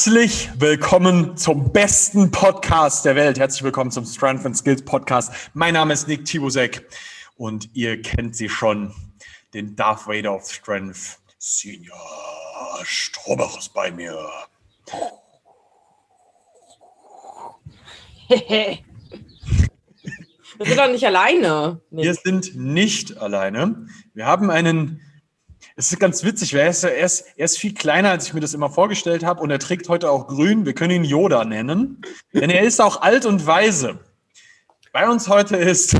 Herzlich willkommen zum besten Podcast der Welt. Herzlich willkommen zum Strength and Skills Podcast. Mein Name ist Nick Tibusek und ihr kennt sie schon, den Darth Vader of Strength. Senior Strobach ist bei mir. Wir sind doch nicht alleine. Nick. Wir sind nicht alleine. Wir haben einen es ist ganz witzig, weil er ist, er, ist, er ist viel kleiner, als ich mir das immer vorgestellt habe. Und er trägt heute auch grün. Wir können ihn Yoda nennen. Denn er ist auch alt und weise. Bei uns heute ist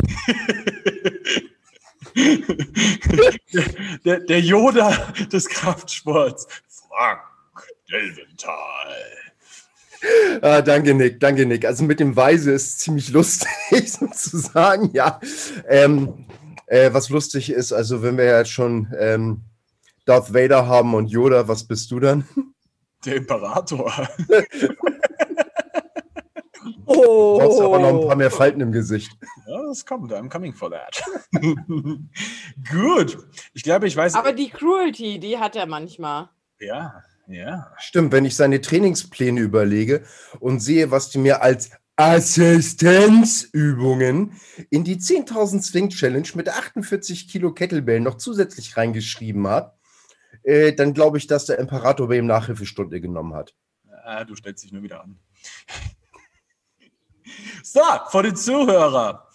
der, der, Yoda des Kraftsports, Frank Delventhal. Ah, danke, Nick. Danke, Nick. Also mit dem Weise ist ziemlich lustig sozusagen. Ja. Ähm, äh, was lustig ist, also wenn wir jetzt schon ähm, Darth Vader haben und Yoda, was bist du dann? Der Imperator. oh. Du brauchst aber noch ein paar mehr Falten im Gesicht. Ja, das kommt. I'm coming for that. Gut. Ich glaube, ich weiß. Aber die Cruelty, die hat er manchmal. Ja, ja. Stimmt, wenn ich seine Trainingspläne überlege und sehe, was die mir als Assistenzübungen in die 10.000 Swing Challenge mit 48 Kilo Kettlebell noch zusätzlich reingeschrieben hat, äh, dann glaube ich, dass der Imperator bei ihm Nachhilfestunde genommen hat. Ah, du stellst dich nur wieder an. so, vor den Zuhörer.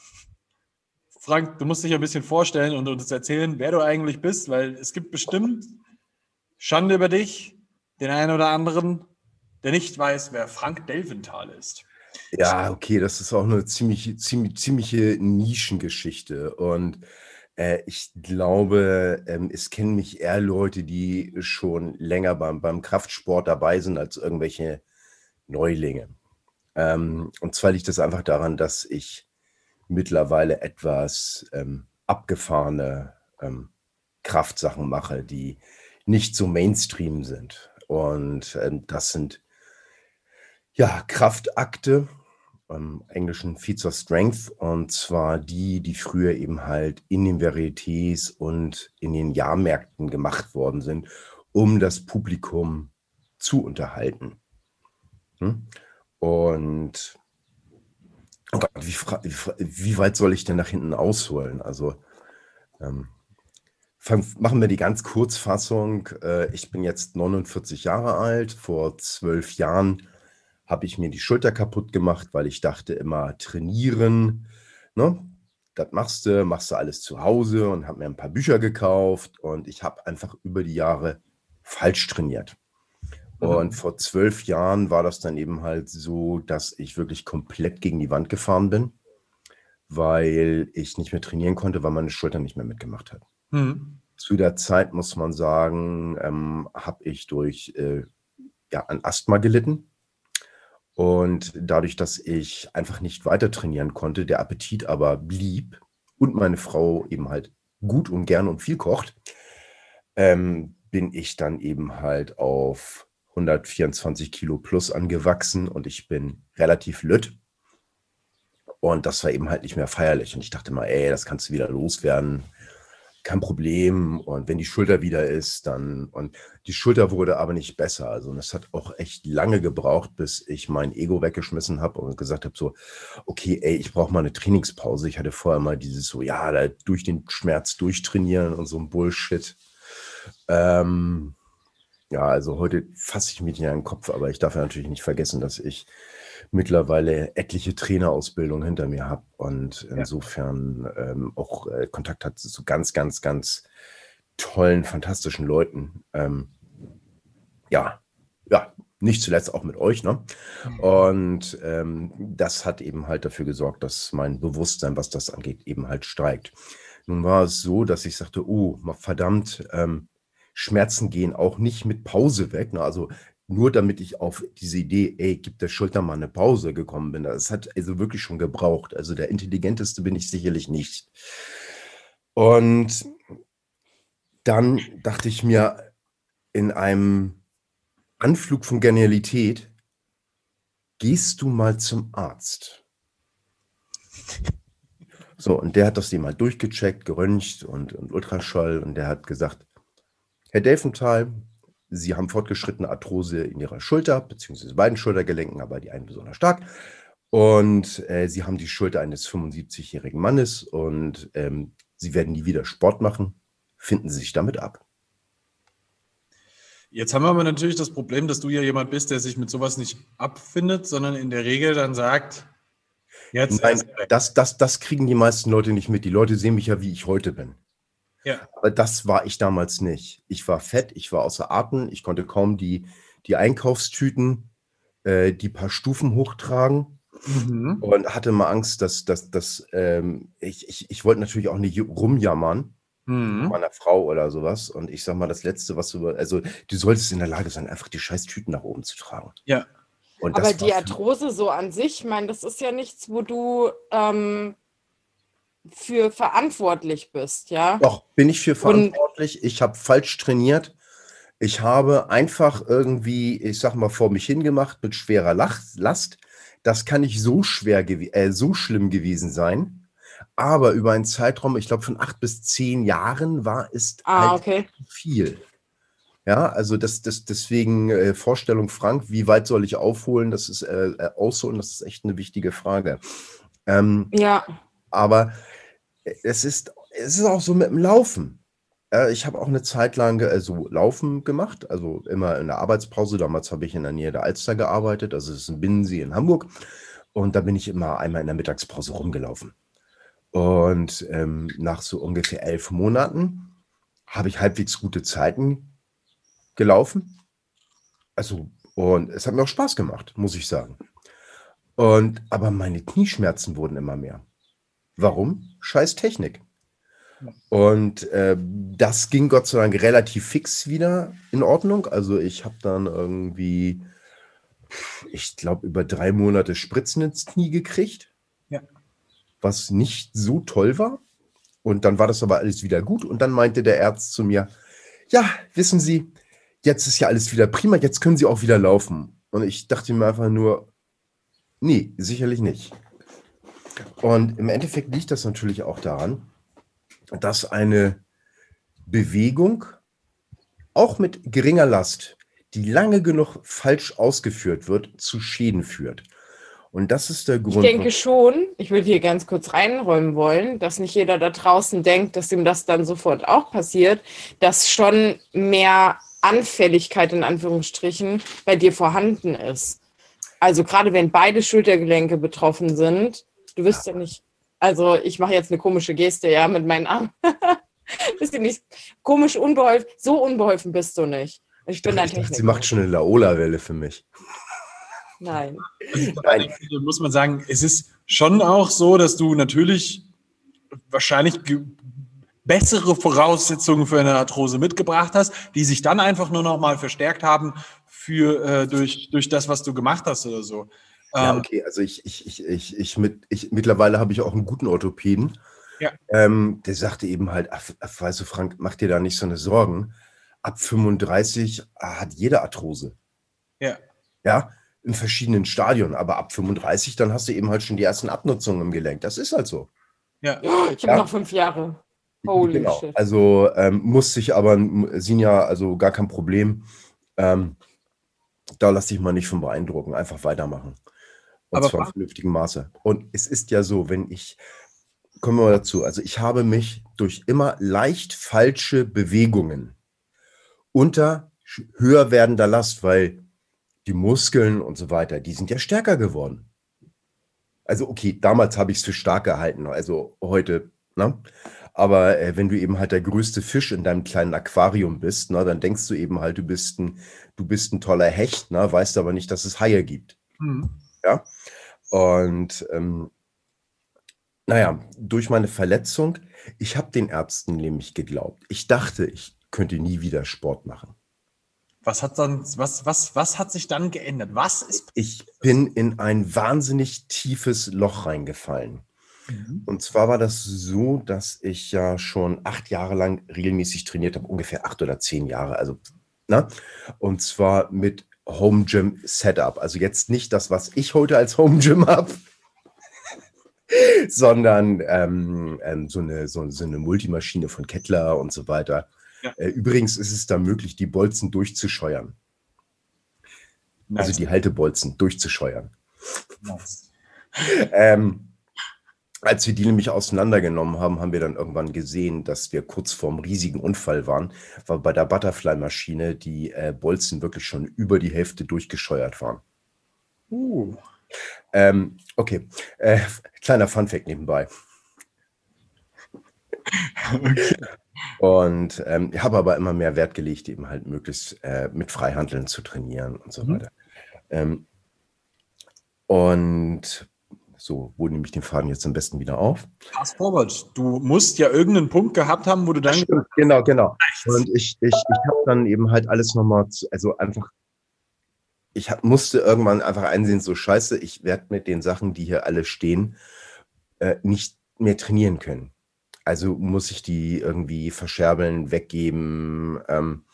Frank, du musst dich ein bisschen vorstellen und uns erzählen, wer du eigentlich bist, weil es gibt bestimmt Schande über dich, den einen oder anderen, der nicht weiß, wer Frank Delventhal ist. Ja, okay, das ist auch eine ziemlich, ziemlich, ziemliche Nischengeschichte. Und äh, ich glaube, ähm, es kennen mich eher Leute, die schon länger beim, beim Kraftsport dabei sind, als irgendwelche Neulinge. Ähm, und zwar liegt das einfach daran, dass ich mittlerweile etwas ähm, abgefahrene ähm, Kraftsachen mache, die nicht so Mainstream sind. Und ähm, das sind ja Kraftakte, ähm, englischen Feats of Strength und zwar die, die früher eben halt in den Varietés und in den Jahrmärkten gemacht worden sind, um das Publikum zu unterhalten. Hm? Und oh Gott, wie, wie, weit soll ich denn nach hinten ausholen? Also ähm, machen wir die ganz Kurzfassung. Äh, ich bin jetzt 49 Jahre alt. Vor zwölf Jahren habe ich mir die Schulter kaputt gemacht, weil ich dachte immer, trainieren, ne? das machst du, machst du alles zu Hause und habe mir ein paar Bücher gekauft und ich habe einfach über die Jahre falsch trainiert. Und vor zwölf Jahren war das dann eben halt so, dass ich wirklich komplett gegen die Wand gefahren bin, weil ich nicht mehr trainieren konnte, weil meine Schulter nicht mehr mitgemacht hat. Mhm. Zu der Zeit muss man sagen, ähm, habe ich durch äh, ja, ein Asthma gelitten. Und dadurch, dass ich einfach nicht weiter trainieren konnte, der Appetit aber blieb und meine Frau eben halt gut und gern und viel kocht, ähm, bin ich dann eben halt auf 124 Kilo plus angewachsen und ich bin relativ lütt. Und das war eben halt nicht mehr feierlich. Und ich dachte mal, ey, das kannst du wieder loswerden kein Problem. Und wenn die Schulter wieder ist, dann. Und die Schulter wurde aber nicht besser. Also, und es hat auch echt lange gebraucht, bis ich mein Ego weggeschmissen habe und gesagt habe: so, okay, ey, ich brauche mal eine Trainingspause. Ich hatte vorher mal dieses so, ja, da durch den Schmerz durchtrainieren und so ein Bullshit. Ähm, ja, also heute fasse ich mich nicht an den Kopf, aber ich darf ja natürlich nicht vergessen, dass ich mittlerweile etliche Trainerausbildungen hinter mir habe und insofern ja. ähm, auch äh, Kontakt hat zu ganz, ganz, ganz tollen, fantastischen Leuten. Ähm, ja, ja, nicht zuletzt auch mit euch, ne? Mhm. Und ähm, das hat eben halt dafür gesorgt, dass mein Bewusstsein, was das angeht, eben halt steigt. Nun war es so, dass ich sagte, oh, verdammt, ähm, Schmerzen gehen auch nicht mit Pause weg. Ne? Also nur damit ich auf diese Idee, ey, gib der Schulter mal eine Pause gekommen bin. Das hat also wirklich schon gebraucht. Also der intelligenteste bin ich sicherlich nicht. Und dann dachte ich mir in einem Anflug von Genialität, gehst du mal zum Arzt. So, und der hat das mal durchgecheckt, geröntgt und, und Ultraschall und der hat gesagt, Herr Delfenthal, Sie haben fortgeschrittene Arthrose in Ihrer Schulter, beziehungsweise beiden Schultergelenken, aber die einen besonders stark. Und äh, Sie haben die Schulter eines 75-jährigen Mannes und ähm, Sie werden nie wieder Sport machen. Finden Sie sich damit ab. Jetzt haben wir aber natürlich das Problem, dass du ja jemand bist, der sich mit sowas nicht abfindet, sondern in der Regel dann sagt, jetzt. Nein, das, das, das kriegen die meisten Leute nicht mit. Die Leute sehen mich ja, wie ich heute bin. Ja. Aber das war ich damals nicht. Ich war fett, ich war außer Atem, ich konnte kaum die, die Einkaufstüten, äh, die paar Stufen hochtragen. Mhm. Und hatte mal Angst, dass, dass, dass ähm, ich, ich, ich wollte natürlich auch nicht rumjammern mhm. meiner Frau oder sowas. Und ich sag mal, das Letzte, was du, also du solltest in der Lage sein, einfach die scheiß Tüten nach oben zu tragen. Ja. Aber die Arthrose so an sich, ich meine, das ist ja nichts, wo du ähm, für verantwortlich bist, ja? Doch, bin ich für verantwortlich. Und ich habe falsch trainiert. Ich habe einfach irgendwie, ich sag mal, vor mich hingemacht mit schwerer Last. Das kann nicht so schwer, äh, so schlimm gewesen sein. Aber über einen Zeitraum, ich glaube, von acht bis zehn Jahren war es ah, halt okay. viel. Ja, also das, das, deswegen äh, Vorstellung Frank, wie weit soll ich aufholen? Das ist äh, äh ausholen, das ist echt eine wichtige Frage. Ähm, ja. Aber es ist, es ist auch so mit dem Laufen. Äh, ich habe auch eine Zeit lang äh, so Laufen gemacht, also immer in der Arbeitspause. Damals habe ich in der Nähe der Alster gearbeitet, also es ist ein Binnensee in Hamburg. Und da bin ich immer einmal in der Mittagspause rumgelaufen. Und ähm, nach so ungefähr elf Monaten habe ich halbwegs gute Zeiten gelaufen. Also, und es hat mir auch Spaß gemacht, muss ich sagen. Und, aber meine Knieschmerzen wurden immer mehr. Warum? Scheiß Technik. Und äh, das ging Gott sei Dank relativ fix wieder in Ordnung. Also ich habe dann irgendwie, ich glaube, über drei Monate Spritzen ins Knie gekriegt. Ja. Was nicht so toll war. Und dann war das aber alles wieder gut. Und dann meinte der Arzt zu mir, ja, wissen Sie, jetzt ist ja alles wieder prima, jetzt können Sie auch wieder laufen. Und ich dachte mir einfach nur, nee, sicherlich nicht. Und im Endeffekt liegt das natürlich auch daran, dass eine Bewegung auch mit geringer Last, die lange genug falsch ausgeführt wird, zu Schäden führt. Und das ist der Grund. Ich denke schon, ich würde hier ganz kurz reinräumen wollen, dass nicht jeder da draußen denkt, dass ihm das dann sofort auch passiert, dass schon mehr Anfälligkeit in Anführungsstrichen bei dir vorhanden ist. Also gerade wenn beide Schultergelenke betroffen sind, du wirst ja, ja nicht, also ich mache jetzt eine komische Geste, ja, mit meinen Armen. bist du nicht komisch unbeholfen, so unbeholfen bist du nicht. Ich bin ich dachte, sie macht schon eine Laola-Welle für mich. Nein. Nein. Muss man sagen, es ist schon auch so, dass du natürlich wahrscheinlich bessere Voraussetzungen für eine Arthrose mitgebracht hast, die sich dann einfach nur noch mal verstärkt haben für, äh, durch, durch das, was du gemacht hast oder so. Ja, ähm, okay, also ich, ich, ich, ich, ich, mit, ich mittlerweile habe ich auch einen guten Orthopäden. Ja. Ähm, der sagte eben halt, ach, weißt du, Frank, mach dir da nicht so eine Sorgen. Ab 35 ah, hat jeder Arthrose. Ja. Ja, in verschiedenen Stadien. Aber ab 35, dann hast du eben halt schon die ersten Abnutzungen im Gelenk. Das ist halt so. Ja. Ich habe ja. noch fünf Jahre. Holy genau. shit. Also ähm, muss sich aber, Sinja, also gar kein Problem. Ähm, da lass dich mal nicht von beeindrucken. Einfach weitermachen. Und aber zwar in vernünftigem Maße. Und es ist ja so, wenn ich, kommen wir mal dazu, also ich habe mich durch immer leicht falsche Bewegungen unter höher werdender Last, weil die Muskeln und so weiter, die sind ja stärker geworden. Also okay, damals habe ich es für stark gehalten, also heute, ne? Aber äh, wenn du eben halt der größte Fisch in deinem kleinen Aquarium bist, ne, dann denkst du eben halt, du bist ein, du bist ein toller Hecht, ne, weißt aber nicht, dass es Haie gibt. Mhm. Ja. Und ähm, naja, durch meine Verletzung, ich habe den Ärzten nämlich geglaubt. Ich dachte, ich könnte nie wieder Sport machen. Was hat dann, was, was, was hat sich dann geändert? Was ist? Ich bin in ein wahnsinnig tiefes Loch reingefallen. Mhm. Und zwar war das so, dass ich ja schon acht Jahre lang regelmäßig trainiert habe, ungefähr acht oder zehn Jahre. Also, ne? Und zwar mit Home Gym Setup. Also jetzt nicht das, was ich heute als Home Gym habe, sondern ähm, ähm, so, eine, so, so, eine Multimaschine von Kettler und so weiter. Ja. Äh, übrigens ist es da möglich, die Bolzen durchzuscheuern. Nice. Also die Haltebolzen durchzuscheuern. Nice. ähm, als wir die nämlich auseinandergenommen haben, haben wir dann irgendwann gesehen, dass wir kurz vorm riesigen Unfall waren, weil bei der Butterfly-Maschine die äh, Bolzen wirklich schon über die Hälfte durchgescheuert waren. Uh. Ähm, okay, äh, kleiner Funfact nebenbei. Okay. Und ähm, ich habe aber immer mehr Wert gelegt, eben halt möglichst äh, mit Freihandeln zu trainieren und so mhm. weiter. Ähm, und so, wo nehme ich den Faden jetzt am besten wieder auf? Fast forward. Du musst ja irgendeinen Punkt gehabt haben, wo du dann. Stimmt, genau, genau. Und ich, ich, ich habe dann eben halt alles nochmal, also einfach, ich hab, musste irgendwann einfach einsehen, so scheiße, ich werde mit den Sachen, die hier alle stehen, äh, nicht mehr trainieren können. Also muss ich die irgendwie verscherbeln, weggeben. Ähm,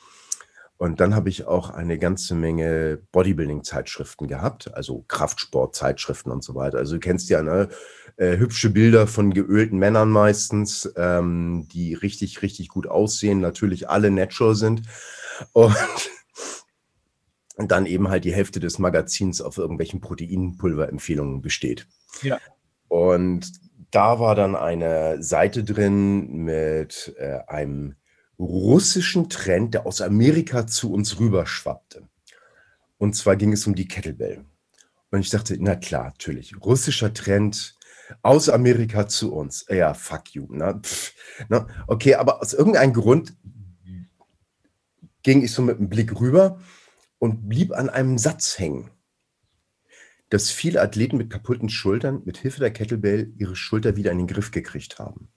und dann habe ich auch eine ganze Menge Bodybuilding-Zeitschriften gehabt, also Kraftsport-Zeitschriften und so weiter. Also du kennst ja ne, äh, hübsche Bilder von geölten Männern meistens, ähm, die richtig, richtig gut aussehen, natürlich alle natural sind. Und, dann eben halt die Hälfte des Magazins auf irgendwelchen Proteinpulverempfehlungen besteht. Ja. Und da war dann eine Seite drin mit äh, einem russischen Trend, der aus Amerika zu uns rüberschwappte. Und zwar ging es um die Kettlebell. Und ich dachte, na klar, natürlich, russischer Trend aus Amerika zu uns. Ja, fuck you. Ne? Pff, ne? Okay, aber aus irgendeinem Grund ging ich so mit dem Blick rüber und blieb an einem Satz hängen dass viele Athleten mit kaputten Schultern mit Hilfe der Kettlebell ihre Schulter wieder in den Griff gekriegt haben.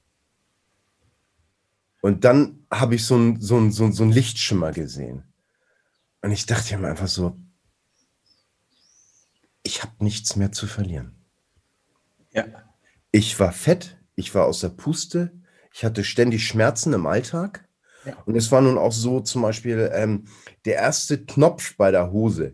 Und dann habe ich so einen so so so ein Lichtschimmer gesehen. Und ich dachte mir einfach so, ich habe nichts mehr zu verlieren. Ja. Ich war fett, ich war aus der Puste, ich hatte ständig Schmerzen im Alltag. Ja. Und es war nun auch so zum Beispiel ähm, der erste Knopf bei der Hose,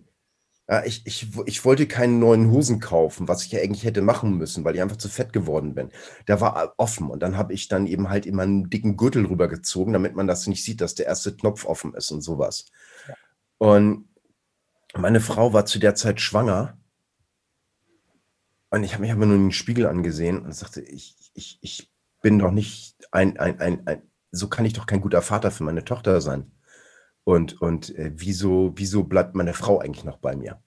ich, ich, ich wollte keine neuen Hosen kaufen, was ich ja eigentlich hätte machen müssen, weil ich einfach zu fett geworden bin. Der war offen und dann habe ich dann eben halt immer einen dicken Gürtel rübergezogen, damit man das nicht sieht, dass der erste Knopf offen ist und sowas. Und meine Frau war zu der Zeit schwanger und ich habe mich aber nur in den Spiegel angesehen und sagte, ich, ich, ich bin doch nicht ein, ein, ein, ein, so kann ich doch kein guter Vater für meine Tochter sein. Und, und äh, wieso, wieso bleibt meine Frau eigentlich noch bei mir?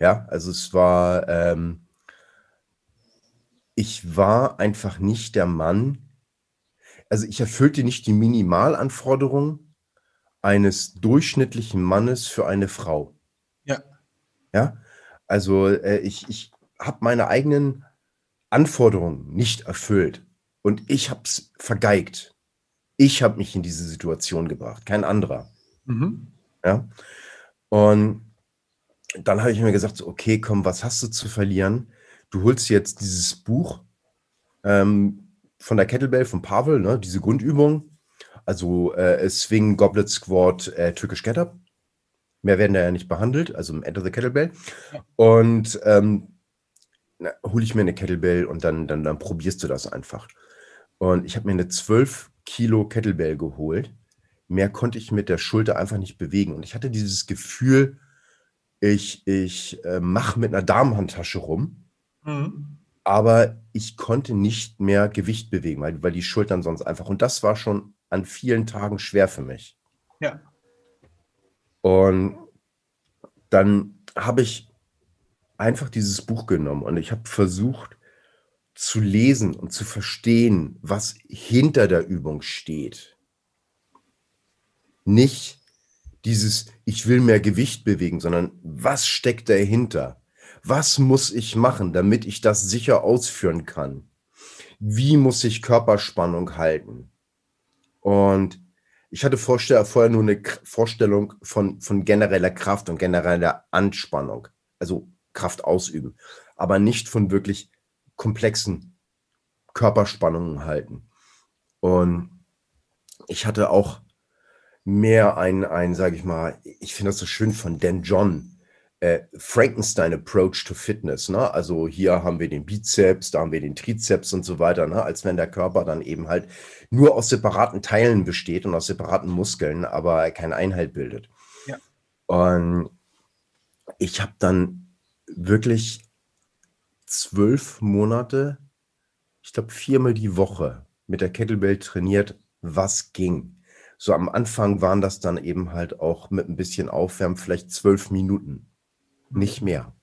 Ja, also es war, ähm, ich war einfach nicht der Mann, also ich erfüllte nicht die Minimalanforderungen eines durchschnittlichen Mannes für eine Frau. Ja. Ja, also äh, ich, ich habe meine eigenen Anforderungen nicht erfüllt und ich habe es vergeigt. Ich habe mich in diese Situation gebracht, kein anderer. Mhm. Ja. Und dann habe ich mir gesagt, so, okay, komm, was hast du zu verlieren? Du holst jetzt dieses Buch ähm, von der Kettlebell von Pavel, ne, diese Grundübung. Also äh, Swing, Goblet Squat, äh, Türkisch Get Up. Mehr werden da ja nicht behandelt, also im Enter the Kettlebell. Und ähm, hole ich mir eine Kettlebell und dann, dann, dann probierst du das einfach. Und ich habe mir eine 12 Kilo Kettlebell geholt. Mehr konnte ich mit der Schulter einfach nicht bewegen. Und ich hatte dieses Gefühl, ich, ich äh, mache mit einer Damenhandtasche rum, mhm. aber ich konnte nicht mehr Gewicht bewegen, weil, weil die Schultern sonst einfach. Und das war schon an vielen Tagen schwer für mich. Ja. Und dann habe ich einfach dieses Buch genommen und ich habe versucht, zu lesen und zu verstehen, was hinter der Übung steht. Nicht dieses, ich will mehr Gewicht bewegen, sondern was steckt dahinter? Was muss ich machen, damit ich das sicher ausführen kann? Wie muss ich Körperspannung halten? Und ich hatte vorher nur eine Vorstellung von, von genereller Kraft und genereller Anspannung, also Kraft ausüben, aber nicht von wirklich komplexen Körperspannungen halten. Und ich hatte auch mehr ein, ein sage ich mal, ich finde das so schön von Dan John, äh, Frankenstein Approach to Fitness. Ne? Also hier haben wir den Bizeps, da haben wir den Trizeps und so weiter, ne? als wenn der Körper dann eben halt nur aus separaten Teilen besteht und aus separaten Muskeln, aber keinen Einhalt bildet. Ja. Und ich habe dann wirklich zwölf Monate, ich glaube viermal die Woche mit der Kettlebell trainiert, was ging. So am Anfang waren das dann eben halt auch mit ein bisschen Aufwärmen vielleicht zwölf Minuten nicht mehr.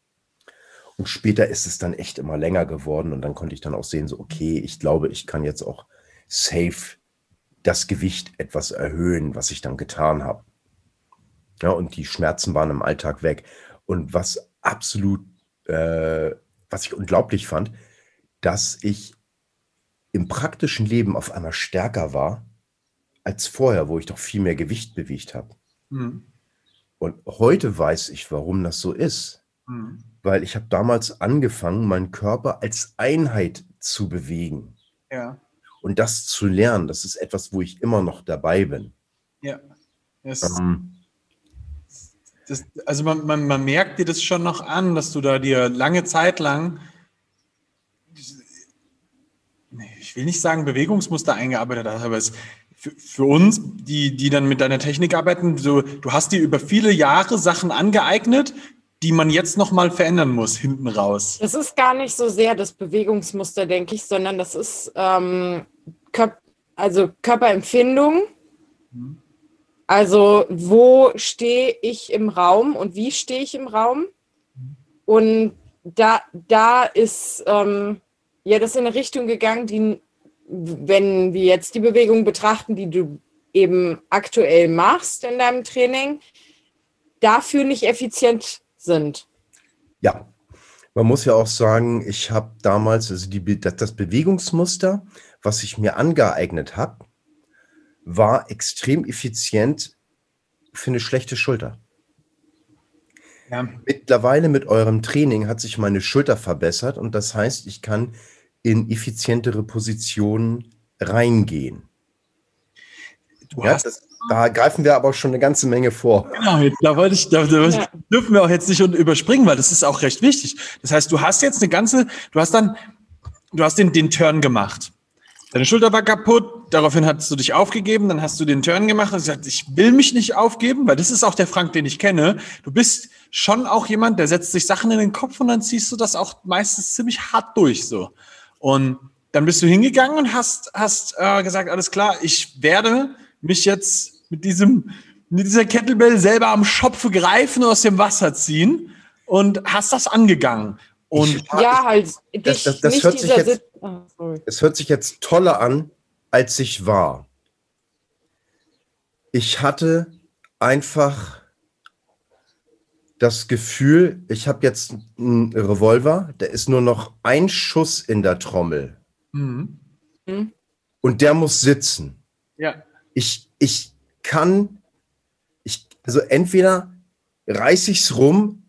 Und später ist es dann echt immer länger geworden und dann konnte ich dann auch sehen, so, okay, ich glaube, ich kann jetzt auch safe das Gewicht etwas erhöhen, was ich dann getan habe. Ja, und die Schmerzen waren im Alltag weg. Und was absolut, äh, was ich unglaublich fand, dass ich im praktischen Leben auf einmal stärker war als vorher, wo ich doch viel mehr Gewicht bewegt habe. Mhm. Und heute weiß ich, warum das so ist. Mhm. Weil ich habe damals angefangen, meinen Körper als Einheit zu bewegen. Ja. Und das zu lernen, das ist etwas, wo ich immer noch dabei bin. Ja. Ähm, das, also man, man, man merkt dir das schon noch an, dass du da dir lange Zeit lang, ich will nicht sagen Bewegungsmuster eingearbeitet hast, aber es, für, für, uns, die, die dann mit deiner Technik arbeiten, so, du hast dir über viele Jahre Sachen angeeignet, die man jetzt nochmal verändern muss, hinten raus. Das ist gar nicht so sehr das Bewegungsmuster, denke ich, sondern das ist ähm, Kör also Körperempfindung. Mhm. Also wo stehe ich im Raum und wie stehe ich im Raum? Und da, da ist ähm, ja das in eine Richtung gegangen, die wenn wir jetzt die Bewegung betrachten, die du eben aktuell machst in deinem Training, dafür nicht effizient sind. Ja, man muss ja auch sagen, ich habe damals, also die, das Bewegungsmuster, was ich mir angeeignet habe, war extrem effizient für eine schlechte Schulter. Ja. Mittlerweile mit eurem Training hat sich meine Schulter verbessert und das heißt, ich kann in effizientere Positionen reingehen. Ja, das, da greifen wir aber schon eine ganze Menge vor. Genau, da wollte ich, da, da ja. dürfen wir auch jetzt nicht überspringen, weil das ist auch recht wichtig. Das heißt, du hast jetzt eine ganze, du hast dann, du hast den, den Turn gemacht. Deine Schulter war kaputt, daraufhin hast du dich aufgegeben, dann hast du den Turn gemacht und gesagt, ich will mich nicht aufgeben, weil das ist auch der Frank, den ich kenne. Du bist schon auch jemand, der setzt sich Sachen in den Kopf und dann ziehst du das auch meistens ziemlich hart durch, so. Und dann bist du hingegangen und hast, hast äh, gesagt, alles klar, ich werde mich jetzt mit diesem, mit dieser Kettlebell selber am Schopfe greifen und aus dem Wasser ziehen und hast das angegangen. Und ich, ja, halt, das, das, das hört sich jetzt, oh, es hört sich jetzt toller an, als ich war. Ich hatte einfach das Gefühl, ich habe jetzt einen Revolver, da ist nur noch ein Schuss in der Trommel. Mhm. mhm. Und der muss sitzen. Ja. Ich, ich kann, ich, also entweder reiße ich es rum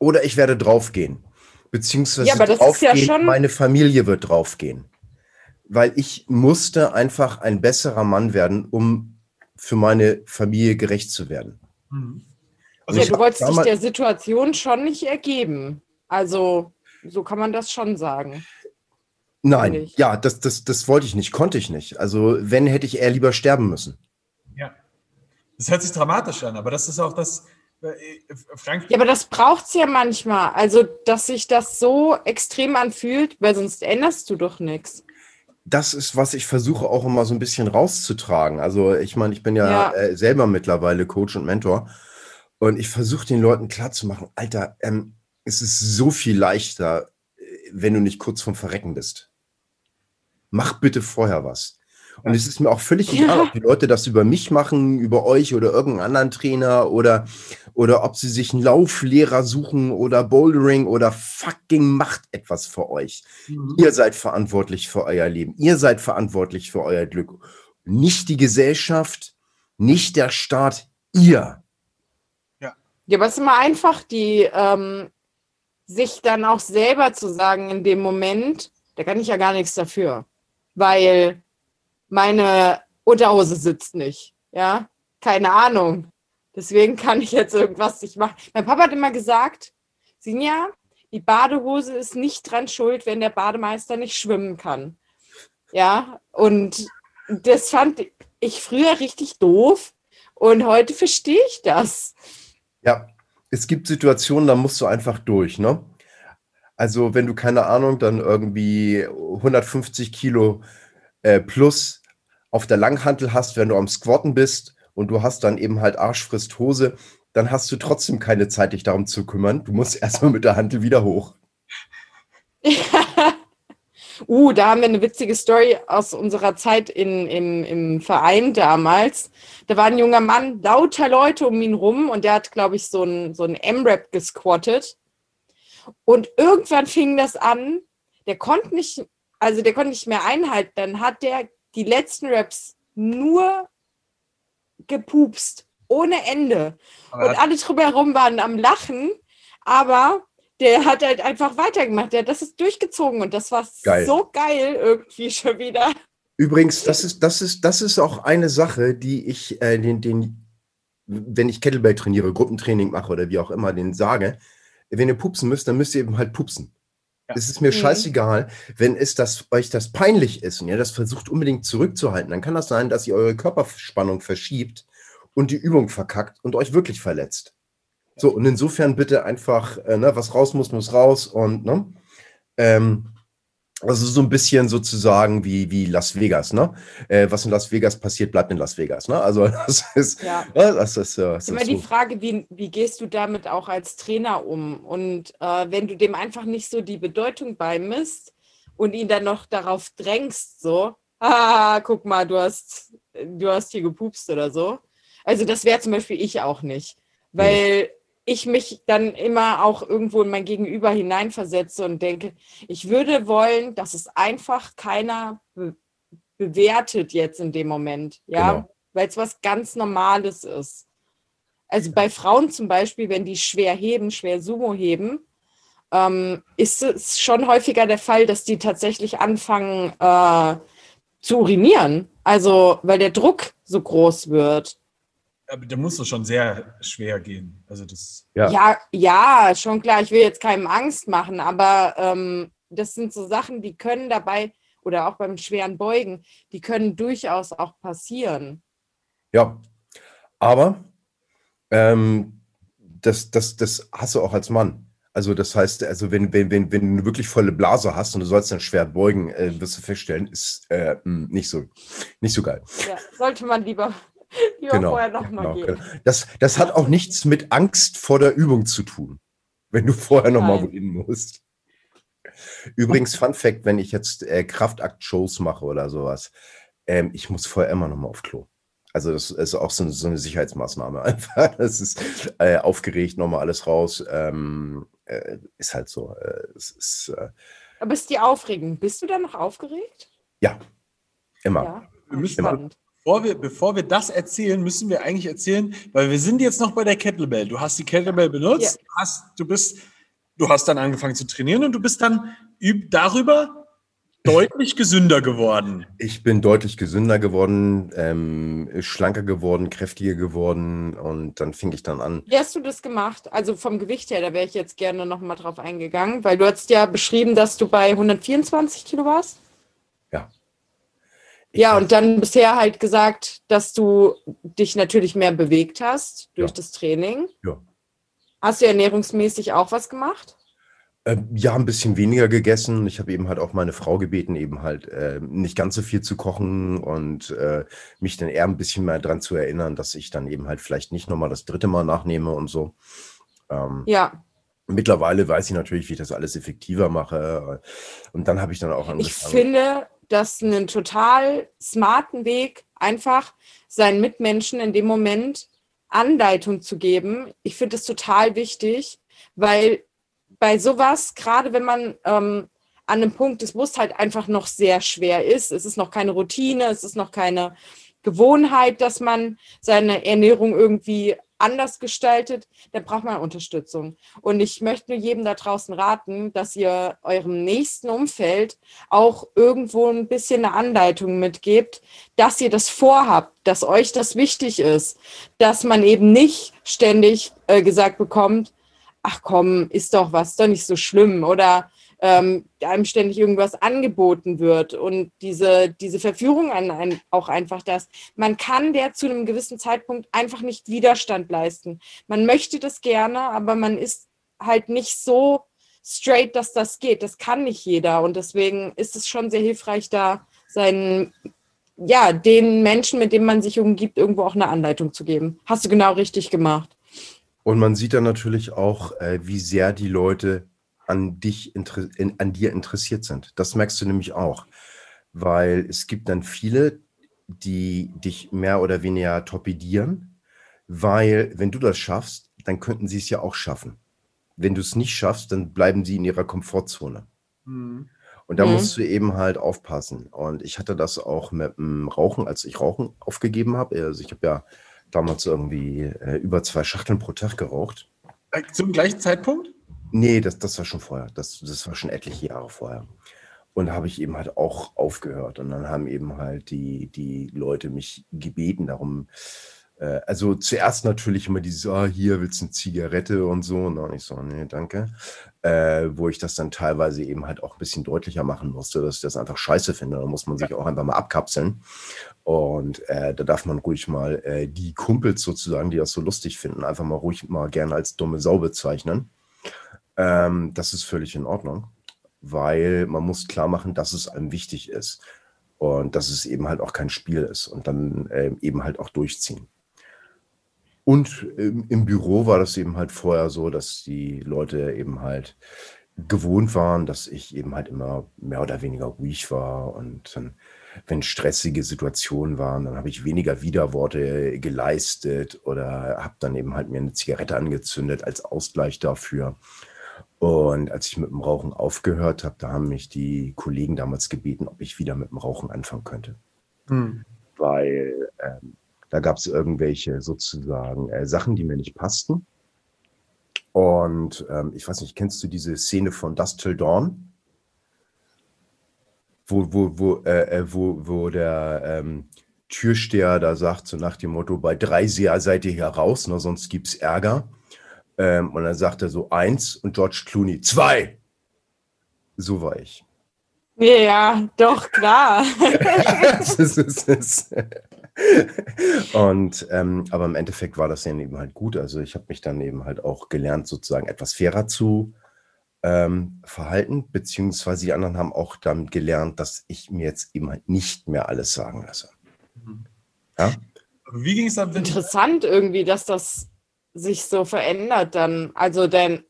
oder ich werde draufgehen. Beziehungsweise ja, draufgehen, ja meine Familie wird draufgehen. Weil ich musste einfach ein besserer Mann werden, um für meine Familie gerecht zu werden. Mhm. Also ja, du wolltest dich der Situation schon nicht ergeben. Also, so kann man das schon sagen. Nein, ja, das, das, das wollte ich nicht, konnte ich nicht. Also, wenn, hätte ich eher lieber sterben müssen. Ja. Das hört sich dramatisch an, aber das ist auch das. Äh, Frank ja, aber das braucht es ja manchmal. Also, dass sich das so extrem anfühlt, weil sonst änderst du doch nichts das ist, was ich versuche auch immer so ein bisschen rauszutragen. Also ich meine, ich bin ja, ja. Äh, selber mittlerweile Coach und Mentor und ich versuche den Leuten klarzumachen, Alter, ähm, es ist so viel leichter, äh, wenn du nicht kurz vorm Verrecken bist. Mach bitte vorher was. Und es ist mir auch völlig egal, ja. ob die Leute das über mich machen, über euch oder irgendeinen anderen Trainer oder, oder ob sie sich einen Lauflehrer suchen oder Bouldering oder fucking macht etwas für euch. Mhm. Ihr seid verantwortlich für euer Leben. Ihr seid verantwortlich für euer Glück. Nicht die Gesellschaft, nicht der Staat, ihr. Ja, aber es ist immer einfach, die ähm, sich dann auch selber zu sagen in dem Moment, da kann ich ja gar nichts dafür, weil meine Unterhose sitzt nicht. Ja, keine Ahnung. Deswegen kann ich jetzt irgendwas nicht machen. Mein Papa hat immer gesagt, Sinja, die Badehose ist nicht dran schuld, wenn der Bademeister nicht schwimmen kann. Ja, und das fand ich früher richtig doof und heute verstehe ich das. Ja, es gibt Situationen, da musst du einfach durch, ne? Also, wenn du keine Ahnung, dann irgendwie 150 Kilo äh, plus auf der Langhantel hast, wenn du am Squatten bist und du hast dann eben halt Arschfrist Hose, dann hast du trotzdem keine Zeit, dich darum zu kümmern. Du musst erstmal mit der Hantel wieder hoch. uh, da haben wir eine witzige Story aus unserer Zeit in, im, im Verein damals. Da war ein junger Mann, lauter Leute um ihn rum und der hat, glaube ich, so ein, so ein M-Rap gesquattet. Und irgendwann fing das an, der konnte nicht, also der konnte nicht mehr einhalten. Dann hat der die letzten Raps nur gepupst, ohne Ende. Aber und alle drumherum waren am Lachen, aber der hat halt einfach weitergemacht. Der hat das ist durchgezogen und das war geil. so geil irgendwie schon wieder. Übrigens, das ist, das ist, das ist auch eine Sache, die ich äh, den, den, wenn ich Kettlebell trainiere, Gruppentraining mache oder wie auch immer, den sage, wenn ihr pupsen müsst, dann müsst ihr eben halt pupsen. Es ist mir mhm. scheißegal, wenn es das, euch das peinlich ist und ihr das versucht unbedingt zurückzuhalten, dann kann das sein, dass ihr eure Körperspannung verschiebt und die Übung verkackt und euch wirklich verletzt. So, und insofern bitte einfach, äh, ne, was raus muss, muss raus und, ne? Ähm, also so ein bisschen sozusagen wie, wie Las Vegas, ne? Äh, was in Las Vegas passiert, bleibt in Las Vegas, ne? Also das ist, ja. ja das ist, äh, das ist immer die Frage, wie, wie gehst du damit auch als Trainer um? Und äh, wenn du dem einfach nicht so die Bedeutung beimisst und ihn dann noch darauf drängst, so, ah, guck mal, du hast, du hast hier gepupst oder so. Also das wäre zum Beispiel ich auch nicht. Weil nee ich mich dann immer auch irgendwo in mein Gegenüber hineinversetze und denke, ich würde wollen, dass es einfach keiner be bewertet jetzt in dem Moment, ja, genau. weil es was ganz Normales ist. Also bei Frauen zum Beispiel, wenn die schwer heben, schwer Sumo heben, ähm, ist es schon häufiger der Fall, dass die tatsächlich anfangen äh, zu urinieren. Also weil der Druck so groß wird. Aber da muss es schon sehr schwer gehen. Also das ja. ja, ja, schon klar. Ich will jetzt keinem Angst machen, aber ähm, das sind so Sachen, die können dabei oder auch beim schweren Beugen, die können durchaus auch passieren. Ja, aber ähm, das, das, das hast du auch als Mann. Also das heißt, also wenn, wenn, wenn, wenn du wirklich volle Blase hast und du sollst dann schwer beugen, äh, wirst du feststellen, ist äh, nicht, so, nicht so geil. Ja, sollte man lieber die genau, vorher nochmal genau, genau. Das, das hat auch nichts mit Angst vor der Übung zu tun, wenn du vorher nochmal wohin musst. Übrigens, Fun Fact, wenn ich jetzt äh, Kraftakt-Shows mache oder sowas, ähm, ich muss vorher immer nochmal auf Klo. Also das ist auch so, so eine Sicherheitsmaßnahme einfach. Das ist äh, aufgeregt, nochmal alles raus. Ähm, äh, ist halt so. Äh, es ist, äh Aber ist die Aufregung? Bist du da noch aufgeregt? Ja, immer. Ja, wir müssen, immer bevor wir, bevor wir das erzählen, müssen wir eigentlich erzählen, weil wir sind jetzt noch bei der Kettlebell. Du hast die Kettlebell benutzt, ja. hast, du bist, du hast dann angefangen zu trainieren und du bist dann darüber deutlich gesünder geworden. Ich bin deutlich gesünder geworden, ähm, schlanker geworden, kräftiger geworden und dann fing ich dann an. Wie hast du das gemacht? Also vom Gewicht her, da wäre ich jetzt gerne nochmal drauf eingegangen, weil du hast ja beschrieben, dass du bei 124 Kilo warst. Ja. Und dann bisher halt gesagt, dass du dich natürlich mehr bewegt hast durch ja. das Training. Ja. Hast du ernährungsmäßig auch was gemacht? Ähm, ja, ein bisschen weniger gegessen. Ich habe eben halt auch meine Frau gebeten, eben halt äh, nicht ganz so viel zu kochen und äh, mich dann eher ein bisschen mehr daran zu erinnern, dass ich dann eben halt vielleicht nicht nochmal das dritte Mal nachnehme und so. Ähm, ja. Mittlerweile weiß ich natürlich, wie ich das alles effektiver mache. Und dann habe ich dann auch angefangen. Ich finde, das einen total smarten Weg, einfach seinen Mitmenschen in dem Moment Anleitung zu geben. Ich finde es total wichtig, weil bei sowas, gerade wenn man ähm, an einem Punkt ist, wo es halt einfach noch sehr schwer ist, es ist noch keine Routine, es ist noch keine Gewohnheit, dass man seine Ernährung irgendwie anders gestaltet, dann braucht man Unterstützung. Und ich möchte nur jedem da draußen raten, dass ihr eurem nächsten Umfeld auch irgendwo ein bisschen eine Anleitung mitgebt, dass ihr das vorhabt, dass euch das wichtig ist, dass man eben nicht ständig äh, gesagt bekommt, ach komm, ist doch was, ist doch nicht so schlimm oder ähm, einem ständig irgendwas angeboten wird und diese, diese Verführung an ein, auch einfach das. Man kann der zu einem gewissen Zeitpunkt einfach nicht Widerstand leisten. Man möchte das gerne, aber man ist halt nicht so straight, dass das geht. Das kann nicht jeder und deswegen ist es schon sehr hilfreich, da seinen ja, den Menschen, mit denen man sich umgibt, irgendwo auch eine Anleitung zu geben. Hast du genau richtig gemacht. Und man sieht dann natürlich auch, äh, wie sehr die Leute an dich, in, an dir interessiert sind. Das merkst du nämlich auch, weil es gibt dann viele, die dich mehr oder weniger torpedieren, weil wenn du das schaffst, dann könnten sie es ja auch schaffen. Wenn du es nicht schaffst, dann bleiben sie in ihrer Komfortzone. Mhm. Und da mhm. musst du eben halt aufpassen. Und ich hatte das auch mit dem Rauchen, als ich Rauchen aufgegeben habe. Also ich habe ja damals irgendwie äh, über zwei Schachteln pro Tag geraucht. Äh, zum gleichen Zeitpunkt? Nee, das, das war schon vorher. Das, das war schon etliche Jahre vorher. Und da habe ich eben halt auch aufgehört. Und dann haben eben halt die, die Leute mich gebeten darum. Äh, also zuerst natürlich immer dieses, ah, hier willst du eine Zigarette und so. Und dann ich so, nee, danke. Äh, wo ich das dann teilweise eben halt auch ein bisschen deutlicher machen musste, dass ich das einfach scheiße finde. Da muss man sich auch einfach mal abkapseln. Und äh, da darf man ruhig mal äh, die Kumpels sozusagen, die das so lustig finden, einfach mal ruhig mal gerne als dumme Sau bezeichnen. Ähm, das ist völlig in Ordnung, weil man muss klar machen, dass es einem wichtig ist und dass es eben halt auch kein Spiel ist und dann äh, eben halt auch durchziehen. Und im, im, Büro war das eben halt vorher so, dass die Leute eben halt gewohnt waren, dass ich eben halt immer mehr oder weniger ruhig war und dann, wenn stressige Situationen waren, dann habe ich weniger Widerworte geleistet oder habe dann eben halt mir eine Zigarette angezündet als Ausgleich dafür. Und als ich mit dem Rauchen aufgehört habe, da haben mich die Kollegen damals gebeten, ob ich wieder mit dem Rauchen anfangen könnte. Hm. Weil ähm, da gab es irgendwelche sozusagen äh, Sachen, die mir nicht passten. Und ähm, ich weiß nicht, kennst du diese Szene von Dust Till Dawn? Wo, wo, wo, äh, äh wo, wo der ähm, Türsteher da sagt, so nach dem Motto, bei drei seid ihr hier raus, ne, sonst gibt es Ärger. Ähm, und dann sagt er so eins und George Clooney zwei. So war ich. Ja, doch, klar. und ähm, aber im Endeffekt war das dann eben halt gut. Also ich habe mich dann eben halt auch gelernt, sozusagen etwas fairer zu ähm, verhalten, beziehungsweise die anderen haben auch dann gelernt, dass ich mir jetzt eben halt nicht mehr alles sagen lasse. Mhm. Ja? Wie ging es dann? Interessant irgendwie, dass das sich so verändert dann. Also denn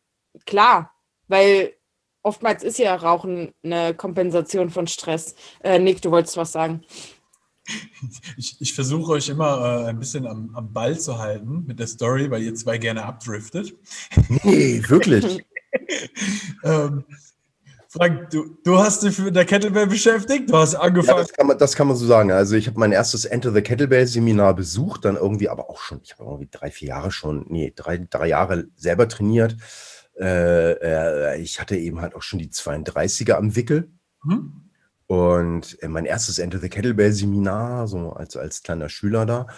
klar, weil oftmals ist ja Rauchen eine Kompensation von Stress. Äh, Nick, du wolltest was sagen. Ich, ich versuche euch immer äh, ein bisschen am, am, Ball zu halten mit der Story, weil ihr zwei gerne abdriftet. Nee, wirklich. ähm, Frank, du, du hast dich mit der Kettlebell beschäftigt, du hast angefangen. Ja, das, kann man, das kann man so sagen. Also ich habe mein erstes Enter the Kettlebell Seminar besucht, dann irgendwie, aber auch schon, ich habe irgendwie drei, vier Jahre schon, nee, drei, drei Jahre selber trainiert. Äh, äh, ich hatte eben halt auch schon die 32er am Wickel. Mhm. Und äh, mein erstes Enter the Kettlebell Seminar, so als, als kleiner Schüler da.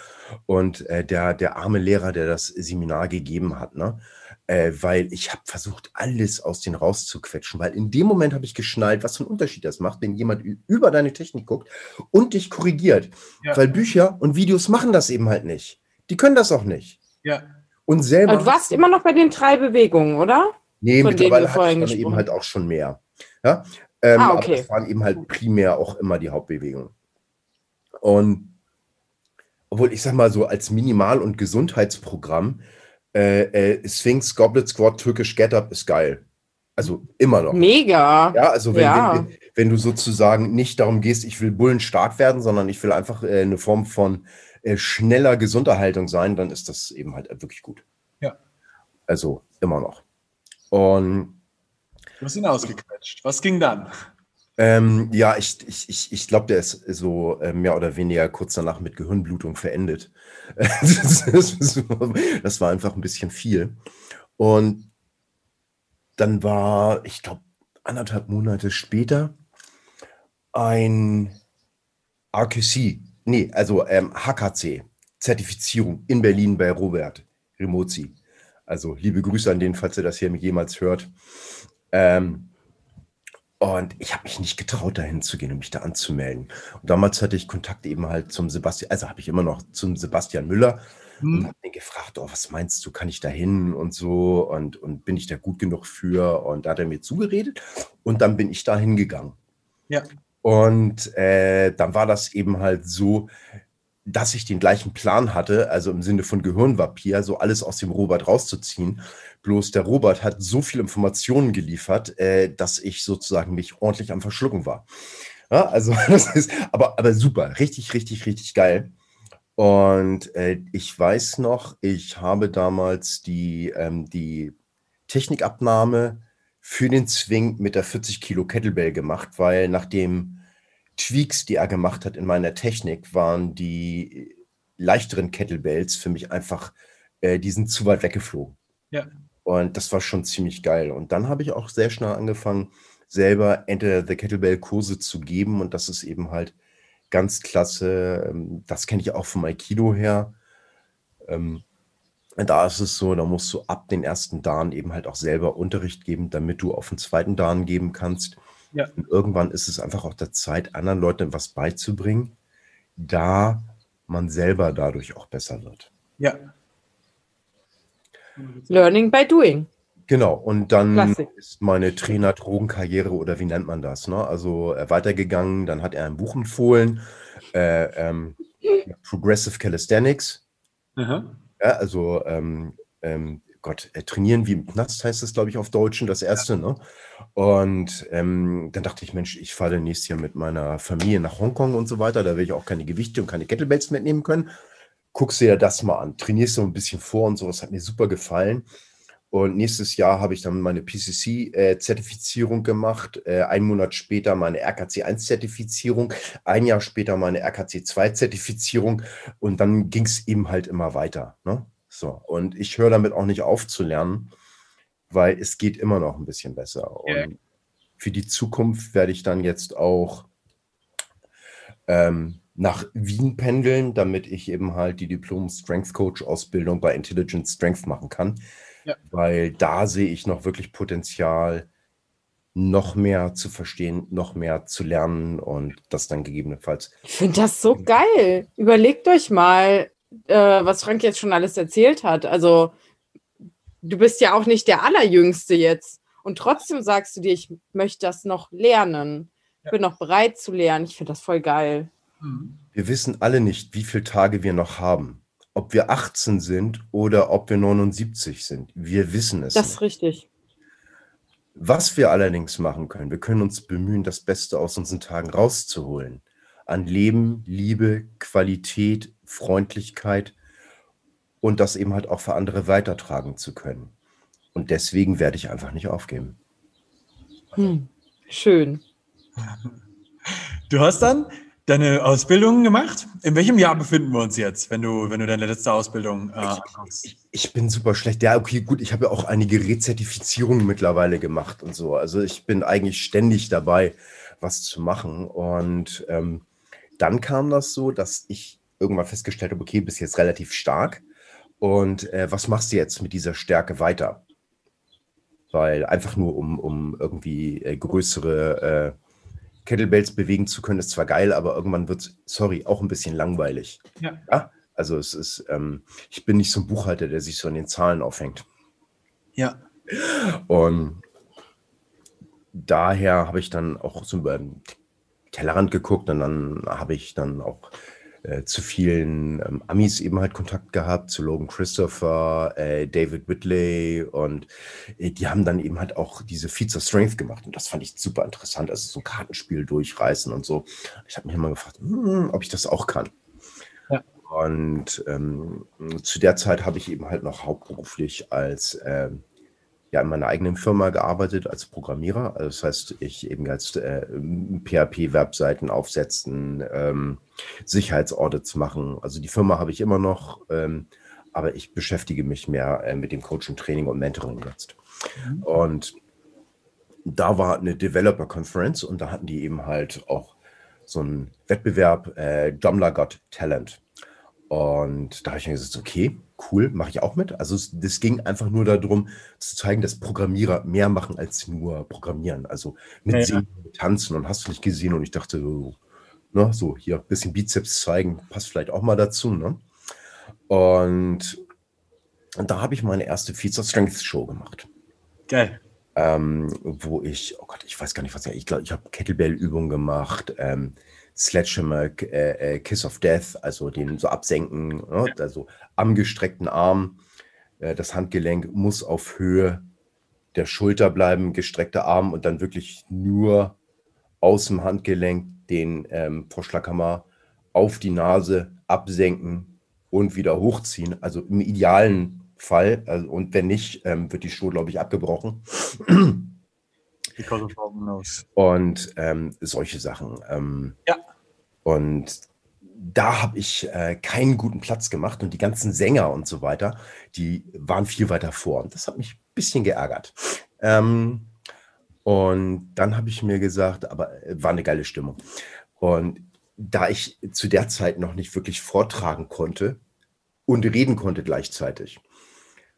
Und äh, der, der arme Lehrer, der das Seminar gegeben hat, ne? Äh, weil ich habe versucht, alles aus denen rauszuquetschen, weil in dem Moment habe ich geschnallt, was für einen Unterschied das macht, wenn jemand über deine Technik guckt und dich korrigiert. Ja. Weil Bücher und Videos machen das eben halt nicht. Die können das auch nicht. Ja. Und selber. Aber du warst immer noch bei den drei Bewegungen, oder? Nee, Von mittlerweile hatte ich dann eben halt auch schon mehr. Ja? Ähm, ah, okay. Aber das waren eben halt primär auch immer die Hauptbewegungen. Und obwohl ich sag mal so als Minimal- und Gesundheitsprogramm äh, äh, Sphinx, Goblet Squad, Türkisch Get Up ist geil. Also immer noch. Mega. Ja, also wenn, ja. wenn, wenn, du sozusagen nicht darum gehst, ich will Bullen stark werden, sondern ich will einfach äh, eine Form von äh, schneller Gesunderhaltung sein, dann ist das eben halt wirklich gut. Ja. Also immer noch. Und du hast ihn ausgequetscht. Was ging dann? Ähm, ja, ich, ich, ich, ich glaube, der ist so äh, mehr oder weniger kurz danach mit Gehirnblutung verendet. das, das, das war einfach ein bisschen viel. Und dann war, ich glaube, anderthalb Monate später ein RQC, nee, also ähm, HKC, Zertifizierung in Berlin bei Robert Remozi. Also liebe Grüße an den, falls ihr das hier jemals hört. Ähm, und ich habe mich nicht getraut, dahin zu gehen und mich da anzumelden. Und damals hatte ich Kontakt eben halt zum Sebastian, also habe ich immer noch zum Sebastian Müller hm. und habe ihn gefragt, oh, was meinst du, kann ich da hin und so und, und bin ich da gut genug für? Und da hat er mir zugeredet und dann bin ich da hingegangen. Ja. Und äh, dann war das eben halt so, dass ich den gleichen Plan hatte, also im Sinne von Gehirnvampir, so alles aus dem Robert rauszuziehen. Bloß der Robert hat so viele Informationen geliefert, äh, dass ich sozusagen mich ordentlich am Verschlucken war. Ja, also das ist, aber, aber super, richtig, richtig, richtig geil. Und äh, ich weiß noch, ich habe damals die, ähm, die Technikabnahme für den Swing mit der 40 Kilo Kettlebell gemacht, weil nachdem Tweaks, die er gemacht hat in meiner Technik, waren die leichteren Kettlebells für mich einfach, äh, die sind zu weit weggeflogen. Ja. Und das war schon ziemlich geil. Und dann habe ich auch sehr schnell angefangen, selber Enter the Kettlebell Kurse zu geben. Und das ist eben halt ganz klasse. Ähm, das kenne ich auch vom Aikido her. Ähm, da ist es so, da musst du ab den ersten Dan eben halt auch selber Unterricht geben, damit du auf den zweiten Dan geben kannst. Ja. Und irgendwann ist es einfach auch der Zeit, anderen Leuten was beizubringen, da man selber dadurch auch besser wird. Ja. Learning by doing. Genau, und dann Klassik. ist meine Trainer-Drogenkarriere oder wie nennt man das? Ne? Also äh, weitergegangen, dann hat er ein Buch empfohlen, äh, ähm, Progressive Calisthenics. Ja, also ähm, ähm, Gott, äh, trainieren wie im Knast heißt das, glaube ich, auf Deutschen, das erste, ne? Und ähm, dann dachte ich, Mensch, ich fahre nächstes Jahr mit meiner Familie nach Hongkong und so weiter. Da werde ich auch keine Gewichte und keine Kettlebells mitnehmen können. Guckst dir ja das mal an, trainierst so ein bisschen vor und so. Das hat mir super gefallen. Und nächstes Jahr habe ich dann meine PCC-Zertifizierung äh, gemacht. Äh, einen Monat später meine RKC1-Zertifizierung. Ein Jahr später meine RKC2-Zertifizierung. Und dann ging es eben halt immer weiter. Ne? So, und ich höre damit auch nicht auf zu lernen, weil es geht immer noch ein bisschen besser. Yeah. Und für die Zukunft werde ich dann jetzt auch ähm, nach Wien pendeln, damit ich eben halt die Diplom Strength Coach Ausbildung bei Intelligent Strength machen kann. Ja. Weil da sehe ich noch wirklich Potenzial, noch mehr zu verstehen, noch mehr zu lernen und das dann gegebenenfalls. Ich finde das so geil. Überlegt euch mal, äh, was Frank jetzt schon alles erzählt hat. Also du bist ja auch nicht der Allerjüngste jetzt. Und trotzdem sagst du dir, ich möchte das noch lernen. Ich bin noch bereit zu lernen. Ich finde das voll geil. Mhm. Wir wissen alle nicht, wie viele Tage wir noch haben. Ob wir 18 sind oder ob wir 79 sind. Wir wissen es. Das ist richtig. Was wir allerdings machen können, wir können uns bemühen, das Beste aus unseren Tagen rauszuholen. An Leben, Liebe, Qualität, Freundlichkeit und das eben halt auch für andere weitertragen zu können. Und deswegen werde ich einfach nicht aufgeben. Hm, schön. Du hast dann deine Ausbildung gemacht. In welchem Jahr befinden wir uns jetzt, wenn du, wenn du deine letzte Ausbildung äh, ich, ich, ich, bin super schlecht. Ja, okay, gut. Ich habe ja auch einige Rezertifizierungen mittlerweile gemacht und so. Also ich bin eigentlich ständig dabei, was zu machen. Und ähm, dann kam das so, dass ich irgendwann festgestellt habe, okay, bist jetzt relativ stark. Und äh, was machst du jetzt mit dieser Stärke weiter? Weil einfach nur, um, um irgendwie äh, größere äh, Kettlebells bewegen zu können, ist zwar geil, aber irgendwann wird es, sorry, auch ein bisschen langweilig. Ja. ja? Also es ist, ähm, ich bin nicht so ein Buchhalter, der sich so an den Zahlen aufhängt. Ja. Und daher habe ich dann auch so über den Tellerrand geguckt und dann habe ich dann auch äh, zu vielen ähm, Amis eben halt Kontakt gehabt, zu Logan Christopher, äh, David Whitley und äh, die haben dann eben halt auch diese Feats of Strength gemacht und das fand ich super interessant, also so ein Kartenspiel durchreißen und so. Ich habe mich immer gefragt, hm, ob ich das auch kann. Ja. Und ähm, zu der Zeit habe ich eben halt noch hauptberuflich als ähm, ja in meiner eigenen Firma gearbeitet als Programmierer. Also das heißt, ich eben als äh, PHP-Webseiten aufsetzen, ähm, Sicherheitsaudits machen. Also die Firma habe ich immer noch, ähm, aber ich beschäftige mich mehr äh, mit dem Coaching, Training und Mentoring jetzt. Mhm. Und da war eine Developer Conference und da hatten die eben halt auch so einen Wettbewerb, äh, Joomla Got Talent. Und da habe ich mir gesagt, okay, cool, mache ich auch mit. Also das ging einfach nur darum, zu zeigen, dass Programmierer mehr machen als nur Programmieren. Also mit ja, Singen, mit Tanzen und hast du nicht gesehen. Und ich dachte, so, ne, so hier ein bisschen Bizeps zeigen, passt vielleicht auch mal dazu. Ne? Und, und da habe ich meine erste Feature Strength Show gemacht. Geil ähm, wo ich, oh Gott, ich weiß gar nicht, was ich glaube, ich habe Kettlebell-Übungen gemacht, ähm, Sledgehammer, äh, äh, Kiss of Death, also den so absenken, ne? also am gestreckten Arm. Äh, das Handgelenk muss auf Höhe der Schulter bleiben, gestreckter Arm und dann wirklich nur aus dem Handgelenk den ähm, Vorschlaghammer auf die Nase absenken und wieder hochziehen. Also im idealen Fall. Also, und wenn nicht, ähm, wird die Show, glaube ich, abgebrochen. Because of nose. Und ähm, solche Sachen. Ähm, ja. Und da habe ich äh, keinen guten Platz gemacht und die ganzen Sänger und so weiter, die waren viel weiter vor. Und das hat mich ein bisschen geärgert. Ähm, und dann habe ich mir gesagt, aber äh, war eine geile Stimmung. Und da ich zu der Zeit noch nicht wirklich vortragen konnte und reden konnte gleichzeitig,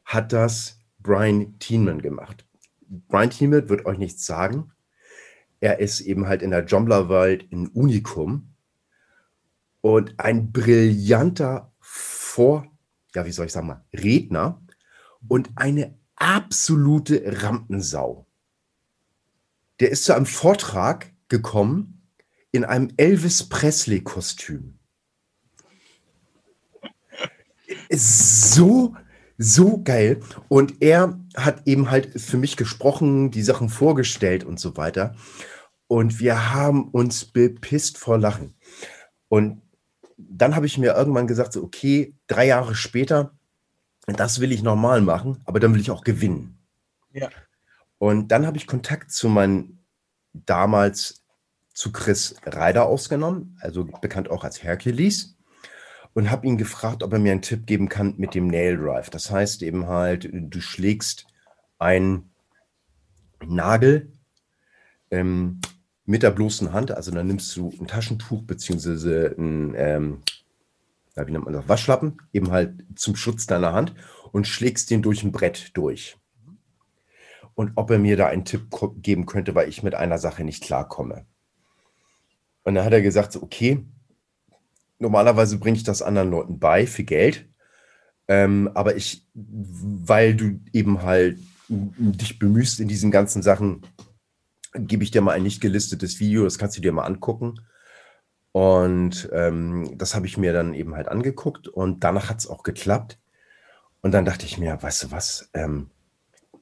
hat das Brian Teenman gemacht. Brian Teenman wird euch nichts sagen. Er ist eben halt in der Jombler-Welt ein Unikum und ein brillanter Vor, ja, wie soll ich sagen mal, Redner und eine absolute Rampensau. Der ist zu einem Vortrag gekommen in einem Elvis Presley-Kostüm. So so geil. Und er hat eben halt für mich gesprochen, die Sachen vorgestellt und so weiter. Und wir haben uns bepisst vor Lachen. Und dann habe ich mir irgendwann gesagt, so, okay, drei Jahre später, das will ich normal machen, aber dann will ich auch gewinnen. Ja. Und dann habe ich Kontakt zu meinem damals zu Chris Reider ausgenommen, also bekannt auch als Hercules und habe ihn gefragt, ob er mir einen Tipp geben kann mit dem Nail Drive. Das heißt eben halt, du schlägst einen Nagel ähm, mit der bloßen Hand, also dann nimmst du ein Taschentuch beziehungsweise ein, ähm, wie nennt man das, Waschlappen, eben halt zum Schutz deiner Hand und schlägst den durch ein Brett durch. Und ob er mir da einen Tipp geben könnte, weil ich mit einer Sache nicht klarkomme. Und dann hat er gesagt, okay, normalerweise bringe ich das anderen Leuten bei für Geld. Ähm, aber ich, weil du eben halt dich bemühst in diesen ganzen Sachen, gebe ich dir mal ein nicht gelistetes Video, das kannst du dir mal angucken. Und ähm, das habe ich mir dann eben halt angeguckt und danach hat es auch geklappt. Und dann dachte ich mir, weißt du was, ähm,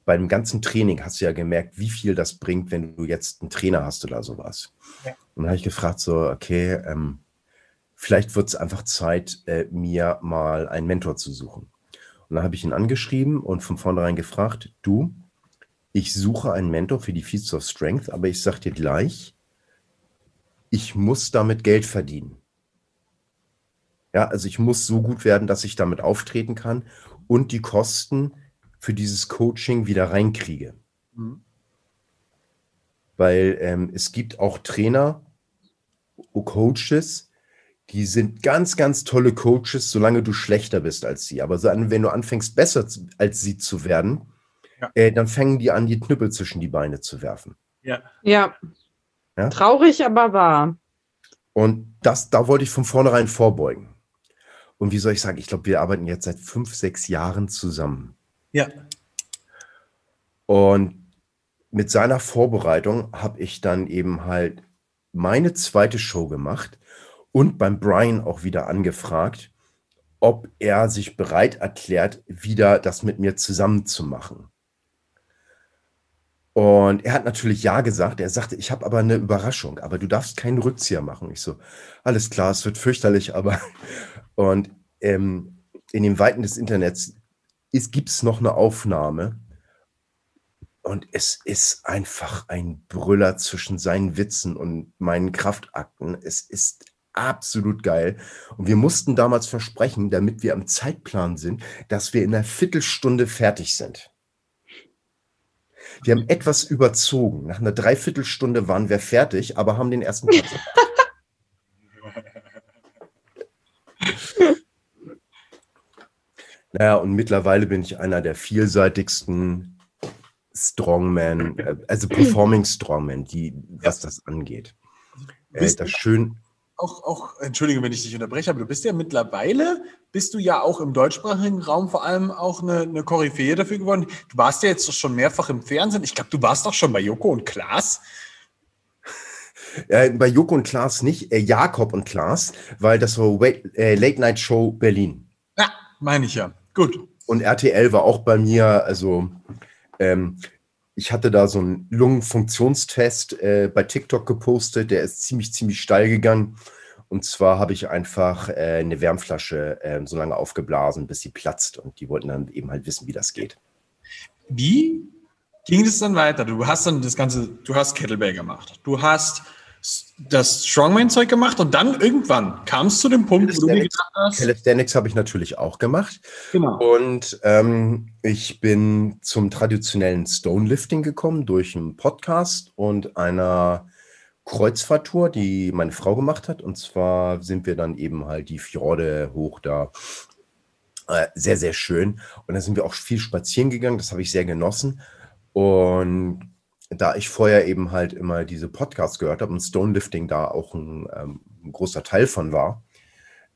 bei dem ganzen Training hast du ja gemerkt, wie viel das bringt, wenn du jetzt einen Trainer hast oder sowas. Ja. Und dann habe ich gefragt, so, okay, ähm, vielleicht wird es einfach Zeit, äh, mir mal einen Mentor zu suchen. Und dann habe ich ihn angeschrieben und von vornherein gefragt, du, ich suche einen Mentor für die Feats of Strength, aber ich sage dir gleich, ich muss damit Geld verdienen. Ja, also ich muss so gut werden, dass ich damit auftreten kann und die Kosten für dieses Coaching wieder reinkriege. Mhm. Weil ähm, es gibt auch Trainer, Coaches, die sind ganz, ganz tolle Coaches, solange du schlechter bist als sie. Aber wenn du anfängst, besser als sie zu werden, ja. äh, dann fangen die an, die Knüppel zwischen die Beine zu werfen. Ja. ja. ja? Traurig, aber wahr. Und das, da wollte ich von vornherein vorbeugen. Und wie soll ich sagen, ich glaube, wir arbeiten jetzt seit fünf, sechs Jahren zusammen. Ja. Und mit seiner Vorbereitung habe ich dann eben halt meine zweite Show gemacht und beim Brian auch wieder angefragt, ob er sich bereit erklärt, wieder das mit mir zusammen zu machen. Und er hat natürlich ja gesagt. Er sagte, ich habe aber eine Überraschung, aber du darfst keinen Rückzieher machen. Ich so, alles klar, es wird fürchterlich, aber. Und ähm, in den Weiten des Internets gibt es noch eine Aufnahme, und es ist einfach ein Brüller zwischen seinen Witzen und meinen Kraftakten. Es ist absolut geil. Und wir mussten damals versprechen, damit wir am Zeitplan sind, dass wir in einer Viertelstunde fertig sind. Wir haben etwas überzogen. Nach einer Dreiviertelstunde waren wir fertig, aber haben den ersten Platz. naja, und mittlerweile bin ich einer der vielseitigsten Strongman, äh, also Performing Strongman, die, was das angeht. Äh, das schön, auch, auch, entschuldige, wenn ich dich unterbreche, aber du bist ja mittlerweile, bist du ja auch im deutschsprachigen Raum vor allem auch eine, eine Koryphäe dafür geworden. Du warst ja jetzt schon mehrfach im Fernsehen. Ich glaube, du warst doch schon bei Joko und Klaas. Äh, bei Joko und Klaas nicht, äh, Jakob und Klaas, weil das war äh, Late Night Show Berlin. Ja, meine ich ja. Gut. Und RTL war auch bei mir, also ähm, ich hatte da so einen Lungenfunktionstest äh, bei TikTok gepostet, der ist ziemlich, ziemlich steil gegangen. Und zwar habe ich einfach äh, eine Wärmflasche äh, so lange aufgeblasen, bis sie platzt. Und die wollten dann eben halt wissen, wie das geht. Wie ging es dann weiter? Du hast dann das Ganze, du hast Kettlebell gemacht. Du hast das Strongman-Zeug gemacht und dann irgendwann kam es zu dem Punkt, wo du mir gedacht hast. Calisthenics habe ich natürlich auch gemacht. Genau. Und ähm, ich bin zum traditionellen Stonelifting gekommen durch einen Podcast und einer Kreuzfahrtour, die meine Frau gemacht hat. Und zwar sind wir dann eben halt die Fjorde hoch da. Äh, sehr, sehr schön. Und da sind wir auch viel spazieren gegangen. Das habe ich sehr genossen. Und da ich vorher eben halt immer diese Podcasts gehört habe und Stonelifting da auch ein, ähm, ein großer Teil von war,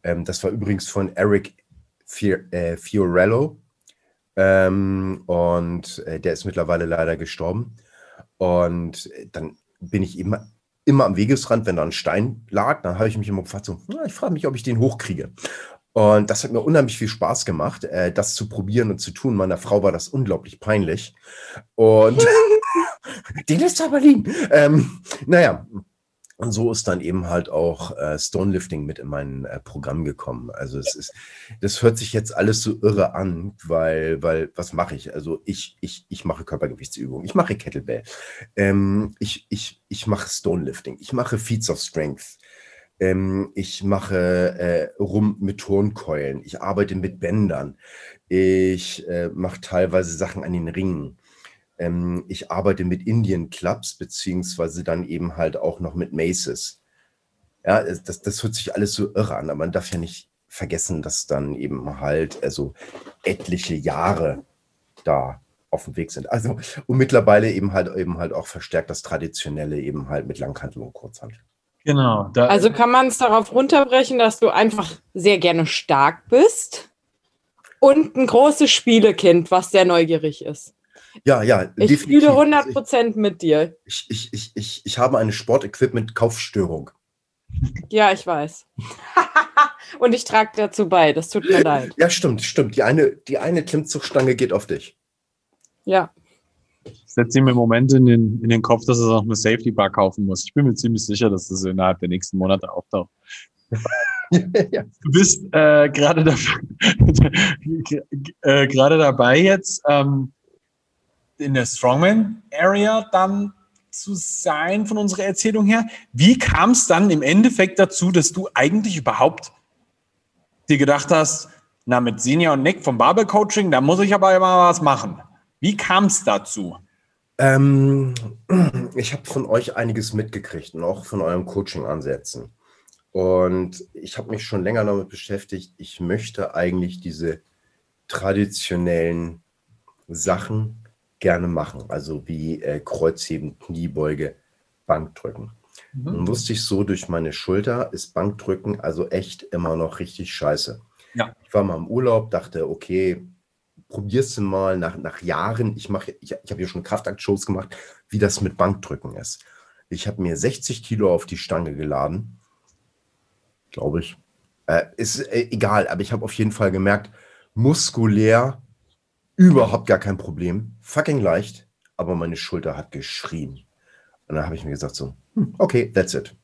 ähm, das war übrigens von Eric Fior äh, Fiorello ähm, und äh, der ist mittlerweile leider gestorben. Und dann bin ich immer, immer am Wegesrand, wenn da ein Stein lag, dann habe ich mich immer gefragt, so, na, ich frage mich, ob ich den hochkriege. Und das hat mir unheimlich viel Spaß gemacht, äh, das zu probieren und zu tun. Meiner Frau war das unglaublich peinlich. Und den ist aber lieb. Ähm, naja, und so ist dann eben halt auch äh, Stonelifting mit in mein äh, Programm gekommen. Also es ist, das hört sich jetzt alles so irre an, weil, weil, was mache ich? Also ich, ich, ich mache Körpergewichtsübungen, ich mache Kettlebell, ähm, ich, ich, ich mache Stonelifting, ich mache Feats of Strength, ähm, ich mache äh, rum mit Turnkeulen, ich arbeite mit Bändern, ich äh, mache teilweise Sachen an den Ringen. Ähm, ich arbeite mit Indian Clubs, beziehungsweise dann eben halt auch noch mit Maces. Ja, das, das hört sich alles so irre an, aber man darf ja nicht vergessen, dass dann eben halt also etliche Jahre da auf dem Weg sind. Also und mittlerweile eben halt eben halt auch verstärkt das Traditionelle eben halt mit Langhantel und Kurzhantel. Genau. also kann man es darauf runterbrechen, dass du einfach sehr gerne stark bist und ein großes Spielekind, was sehr neugierig ist. Ja, ja. Ich definitiv. fühle 100 Prozent mit dir. Ich, ich, ich, ich, ich habe eine Sportequipment-Kaufstörung. Ja, ich weiß. und ich trage dazu bei, das tut mir leid. Ja, stimmt, stimmt. Die eine, die eine Klimmzugstange geht auf dich. Ja. Ich setze ihm im Moment in den, in den Kopf, dass er noch eine Safety Bar kaufen muss. Ich bin mir ziemlich sicher, dass das innerhalb der nächsten Monate auftaucht. ja. Du bist äh, gerade dabei, äh, dabei jetzt, ähm, in der Strongman-Area dann zu sein von unserer Erzählung her. Wie kam es dann im Endeffekt dazu, dass du eigentlich überhaupt dir gedacht hast, na, mit Senior und Nick vom Barbell Coaching, da muss ich aber immer was machen. Wie kam es dazu? Ähm, ich habe von euch einiges mitgekriegt und auch von eurem Coaching-Ansätzen. Und ich habe mich schon länger damit beschäftigt, ich möchte eigentlich diese traditionellen Sachen gerne machen, also wie äh, Kreuzheben, Kniebeuge, Bankdrücken. Mhm. Nun wusste ich so, durch meine Schulter ist Bankdrücken also echt immer noch richtig scheiße. Ja. Ich war mal im Urlaub, dachte, okay, probierst du mal nach, nach Jahren, ich mache, ich, ich habe ja schon Kraftaktshows gemacht, wie das mit Bankdrücken ist. Ich habe mir 60 Kilo auf die Stange geladen, glaube ich. Äh, ist äh, egal, aber ich habe auf jeden Fall gemerkt, muskulär überhaupt gar kein Problem, fucking leicht, aber meine Schulter hat geschrien. Und dann habe ich mir gesagt so, hm, okay, that's it.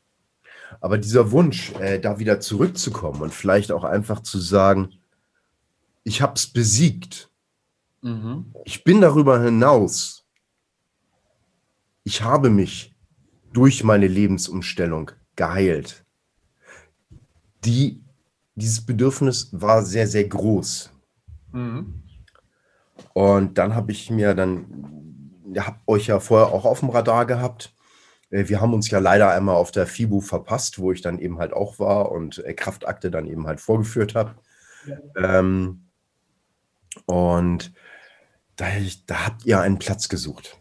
Aber dieser Wunsch, äh, da wieder zurückzukommen und vielleicht auch einfach zu sagen, ich habe es besiegt. Mhm. Ich bin darüber hinaus ich habe mich durch meine Lebensumstellung geheilt. Die, dieses Bedürfnis war sehr, sehr groß. Mhm. Und dann habe ich mir dann, ihr habt euch ja vorher auch auf dem Radar gehabt. Äh, wir haben uns ja leider einmal auf der FIBU verpasst, wo ich dann eben halt auch war und äh, Kraftakte dann eben halt vorgeführt habe. Ja. Ähm, und da, da, habt ihr einen Platz gesucht.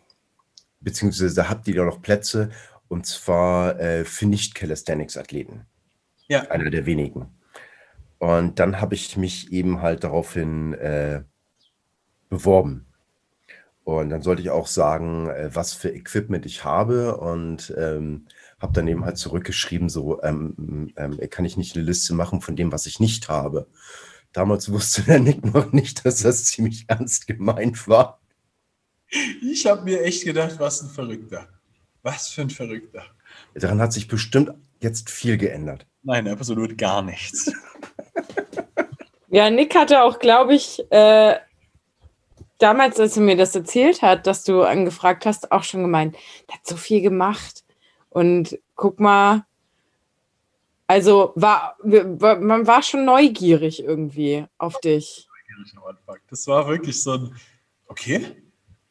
Beziehungsweise da habt ihr ja noch Plätze und zwar äh, für Nicht-Calisthenics-Athleten. Ja. Einer der wenigen. Und dann habe ich mich eben halt daraufhin äh, beworben. Und dann sollte ich auch sagen, äh, was für Equipment ich habe und ähm, habe dann eben halt zurückgeschrieben, so ähm, ähm, kann ich nicht eine Liste machen von dem, was ich nicht habe. Damals wusste der Nick noch nicht, dass das ziemlich ernst gemeint war. Ich habe mir echt gedacht, was ein Verrückter. Was für ein Verrückter. Daran hat sich bestimmt jetzt viel geändert. Nein, absolut gar nichts. Ja, Nick hatte auch, glaube ich, äh, damals, als er mir das erzählt hat, dass du angefragt hast, auch schon gemeint, der hat so viel gemacht. Und guck mal, also war, man war schon neugierig irgendwie auf dich. Das war wirklich so ein, okay,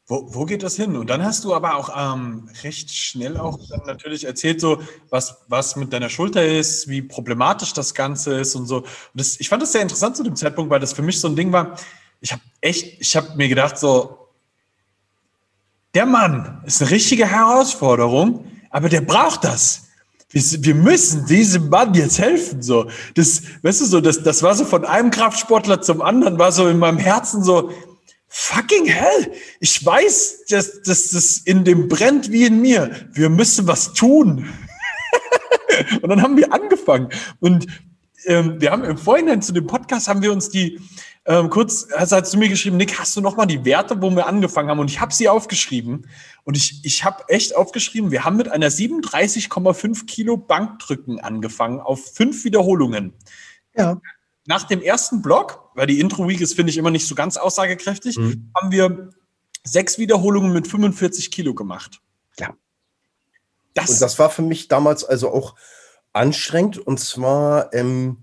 wo, wo geht das hin? Und dann hast du aber auch ähm, recht schnell auch natürlich erzählt, so was, was mit deiner Schulter ist, wie problematisch das Ganze ist und so. Und das, ich fand das sehr interessant zu dem Zeitpunkt, weil das für mich so ein Ding war. Ich habe echt, ich habe mir gedacht, so, der Mann ist eine richtige Herausforderung, aber der braucht das. Wir, müssen diesem Mann jetzt helfen. So, das, weißt du, so, das, das war so von einem Kraftsportler zum anderen, war so in meinem Herzen so, Fucking hell! Ich weiß, dass das in dem brennt wie in mir. Wir müssen was tun. und dann haben wir angefangen. Und ähm, wir haben im Vorhinein zu dem Podcast haben wir uns die ähm, kurz, also hast du mir geschrieben, Nick, hast du noch mal die Werte, wo wir angefangen haben? Und ich habe sie aufgeschrieben. Und ich, ich habe echt aufgeschrieben, wir haben mit einer 37,5 Kilo Bankdrücken angefangen auf fünf Wiederholungen. Ja nach dem ersten Block, weil die Intro-Week ist, finde ich, immer nicht so ganz aussagekräftig, mhm. haben wir sechs Wiederholungen mit 45 Kilo gemacht. Ja. Das, und das war für mich damals also auch anstrengend. Und zwar, ähm,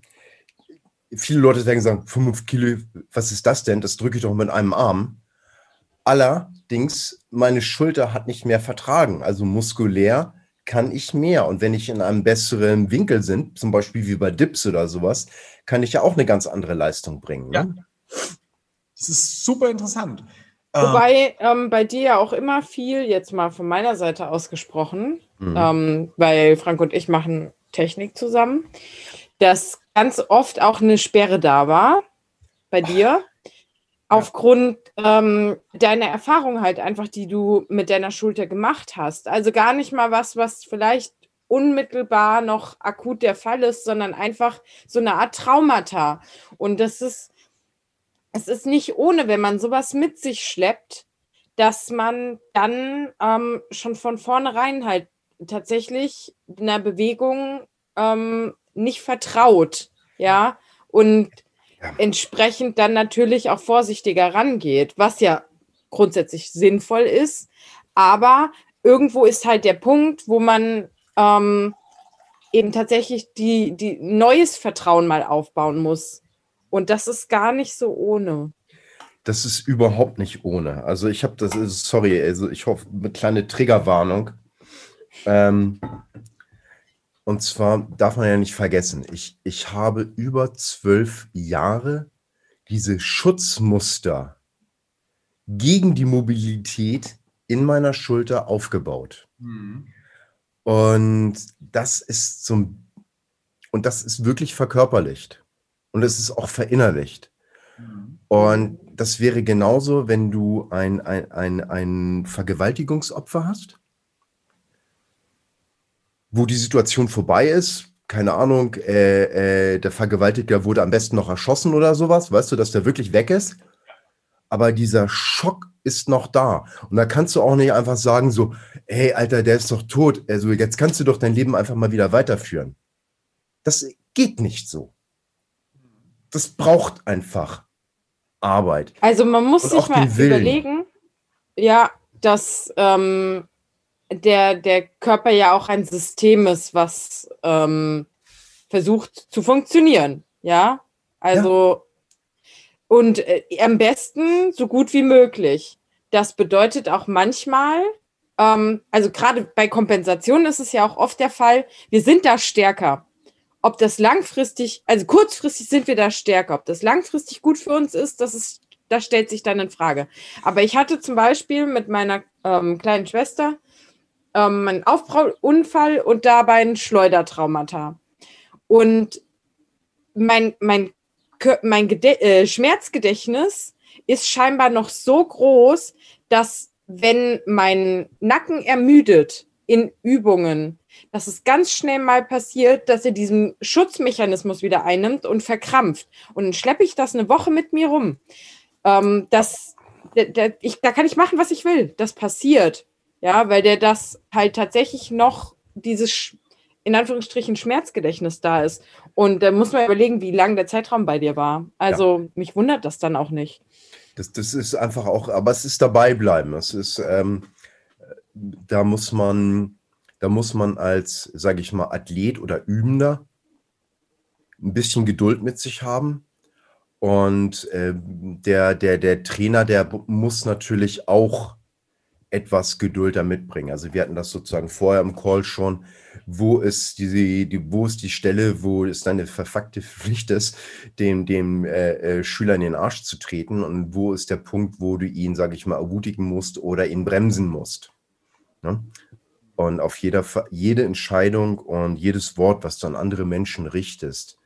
viele Leute denken, sagen, 5 Kilo, was ist das denn? Das drücke ich doch mit einem Arm. Allerdings, meine Schulter hat nicht mehr vertragen. Also muskulär kann ich mehr. Und wenn ich in einem besseren Winkel bin, zum Beispiel wie bei Dips oder sowas, kann ich ja auch eine ganz andere Leistung bringen. Ne? Ja. Das ist super interessant. Wobei ähm, bei dir ja auch immer viel, jetzt mal von meiner Seite ausgesprochen, mhm. ähm, weil Frank und ich machen Technik zusammen, dass ganz oft auch eine Sperre da war bei dir aufgrund ähm, deiner Erfahrung halt einfach, die du mit deiner Schulter gemacht hast. Also gar nicht mal was, was vielleicht unmittelbar noch akut der Fall ist, sondern einfach so eine Art Traumata. Und das ist, es ist nicht ohne, wenn man sowas mit sich schleppt, dass man dann ähm, schon von vornherein halt tatsächlich einer Bewegung ähm, nicht vertraut. Ja, und ja. entsprechend dann natürlich auch vorsichtiger rangeht, was ja grundsätzlich sinnvoll ist. Aber irgendwo ist halt der Punkt, wo man ähm, eben tatsächlich die, die neues Vertrauen mal aufbauen muss. Und das ist gar nicht so ohne. Das ist überhaupt nicht ohne. Also ich habe das, sorry, also ich hoffe, eine kleine Triggerwarnung. Ähm, und zwar darf man ja nicht vergessen, ich, ich habe über zwölf Jahre diese Schutzmuster gegen die Mobilität in meiner Schulter aufgebaut. Mhm. Und das ist zum, und das ist wirklich verkörperlicht. Und es ist auch verinnerlicht. Mhm. Und das wäre genauso, wenn du ein, ein, ein, ein Vergewaltigungsopfer hast wo die Situation vorbei ist, keine Ahnung, äh, äh, der Vergewaltiger wurde am besten noch erschossen oder sowas, weißt du, dass der wirklich weg ist. Aber dieser Schock ist noch da. Und da kannst du auch nicht einfach sagen, so, hey, Alter, der ist doch tot. Also jetzt kannst du doch dein Leben einfach mal wieder weiterführen. Das geht nicht so. Das braucht einfach Arbeit. Also man muss sich mal überlegen, ja, dass ähm, der, der Körper ja auch ein System ist, was ähm, versucht zu funktionieren. Ja, also und äh, am besten so gut wie möglich. Das bedeutet auch manchmal, ähm, also gerade bei Kompensation ist es ja auch oft der Fall, wir sind da stärker. Ob das langfristig, also kurzfristig sind wir da stärker, ob das langfristig gut für uns ist, das ist, das stellt sich dann in Frage. Aber ich hatte zum Beispiel mit meiner ähm, kleinen Schwester ähm, einen Aufprallunfall und dabei ein Schleudertraumata. Und mein, mein, mein äh, Schmerzgedächtnis ist scheinbar noch so groß, dass wenn mein Nacken ermüdet in Übungen, dass es ganz schnell mal passiert, dass er diesen Schutzmechanismus wieder einnimmt und verkrampft. Und dann schleppe ich das eine Woche mit mir rum. Ähm, das, da, da, ich, da kann ich machen, was ich will. Das passiert. Ja, weil der das halt tatsächlich noch dieses in Anführungsstrichen Schmerzgedächtnis da ist. Und da muss man überlegen, wie lang der Zeitraum bei dir war. Also ja. mich wundert das dann auch nicht. Das, das ist einfach auch, aber es ist dabei bleiben. Es ist, ähm, da muss man, da muss man als, sage ich mal, Athlet oder Übender ein bisschen Geduld mit sich haben. Und äh, der, der, der Trainer, der muss natürlich auch etwas Geduld da mitbringen. Also wir hatten das sozusagen vorher im Call schon, wo ist die, die wo ist die Stelle, wo es deine verfuckte Pflicht ist, dem, dem äh, äh, Schüler in den Arsch zu treten und wo ist der Punkt, wo du ihn, sage ich mal, ermutigen musst oder ihn bremsen musst. Ne? Und auf jeder, jede Entscheidung und jedes Wort, was du an andere Menschen richtest,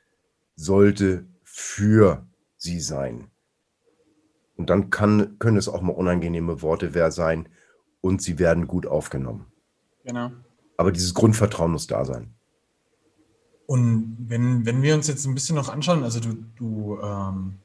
sollte für sie sein. Und dann kann, können es auch mal unangenehme Worte sein und sie werden gut aufgenommen. Genau. Aber dieses Grundvertrauen muss da sein. Und wenn, wenn wir uns jetzt ein bisschen noch anschauen, also du, du ähm,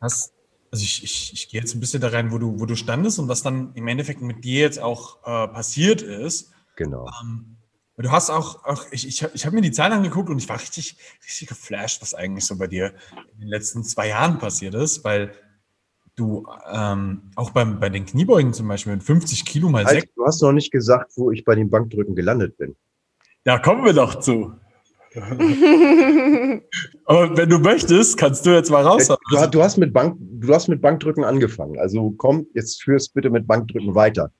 hast, also ich, ich, ich gehe jetzt ein bisschen da rein, wo du, wo du standest und was dann im Endeffekt mit dir jetzt auch äh, passiert ist. Genau. Ähm, du hast auch, auch ich, ich, ich habe mir die Zahlen angeguckt und ich war richtig, richtig geflasht, was eigentlich so bei dir in den letzten zwei Jahren passiert ist, weil du ähm, auch beim, bei den Kniebeugen zum Beispiel mit 50 Kilo mal halt, Du hast noch nicht gesagt, wo ich bei den Bankdrücken gelandet bin. Da kommen wir doch zu. Aber wenn du möchtest, kannst du jetzt mal raus. Du, du, hast mit Bank, du hast mit Bankdrücken angefangen. Also komm, jetzt führst bitte mit Bankdrücken weiter.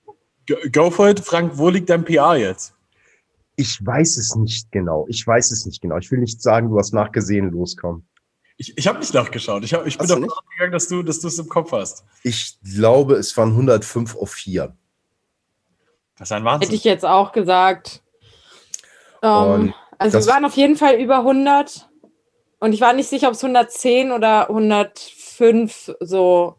Go for it. Frank, wo liegt dein PR jetzt? Ich weiß es nicht genau. Ich weiß es nicht genau. Ich will nicht sagen, du hast nachgesehen, loskommen. Ich, ich habe nicht nachgeschaut. Ich, hab, ich bin davon ausgegangen, dass du, dass du es im Kopf hast. Ich glaube, es waren 105 auf 4. Das ist ein Wahnsinn. Hätte ich jetzt auch gesagt. Ähm, also wir waren auf jeden Fall über 100. Und ich war nicht sicher, ob es 110 oder 105 so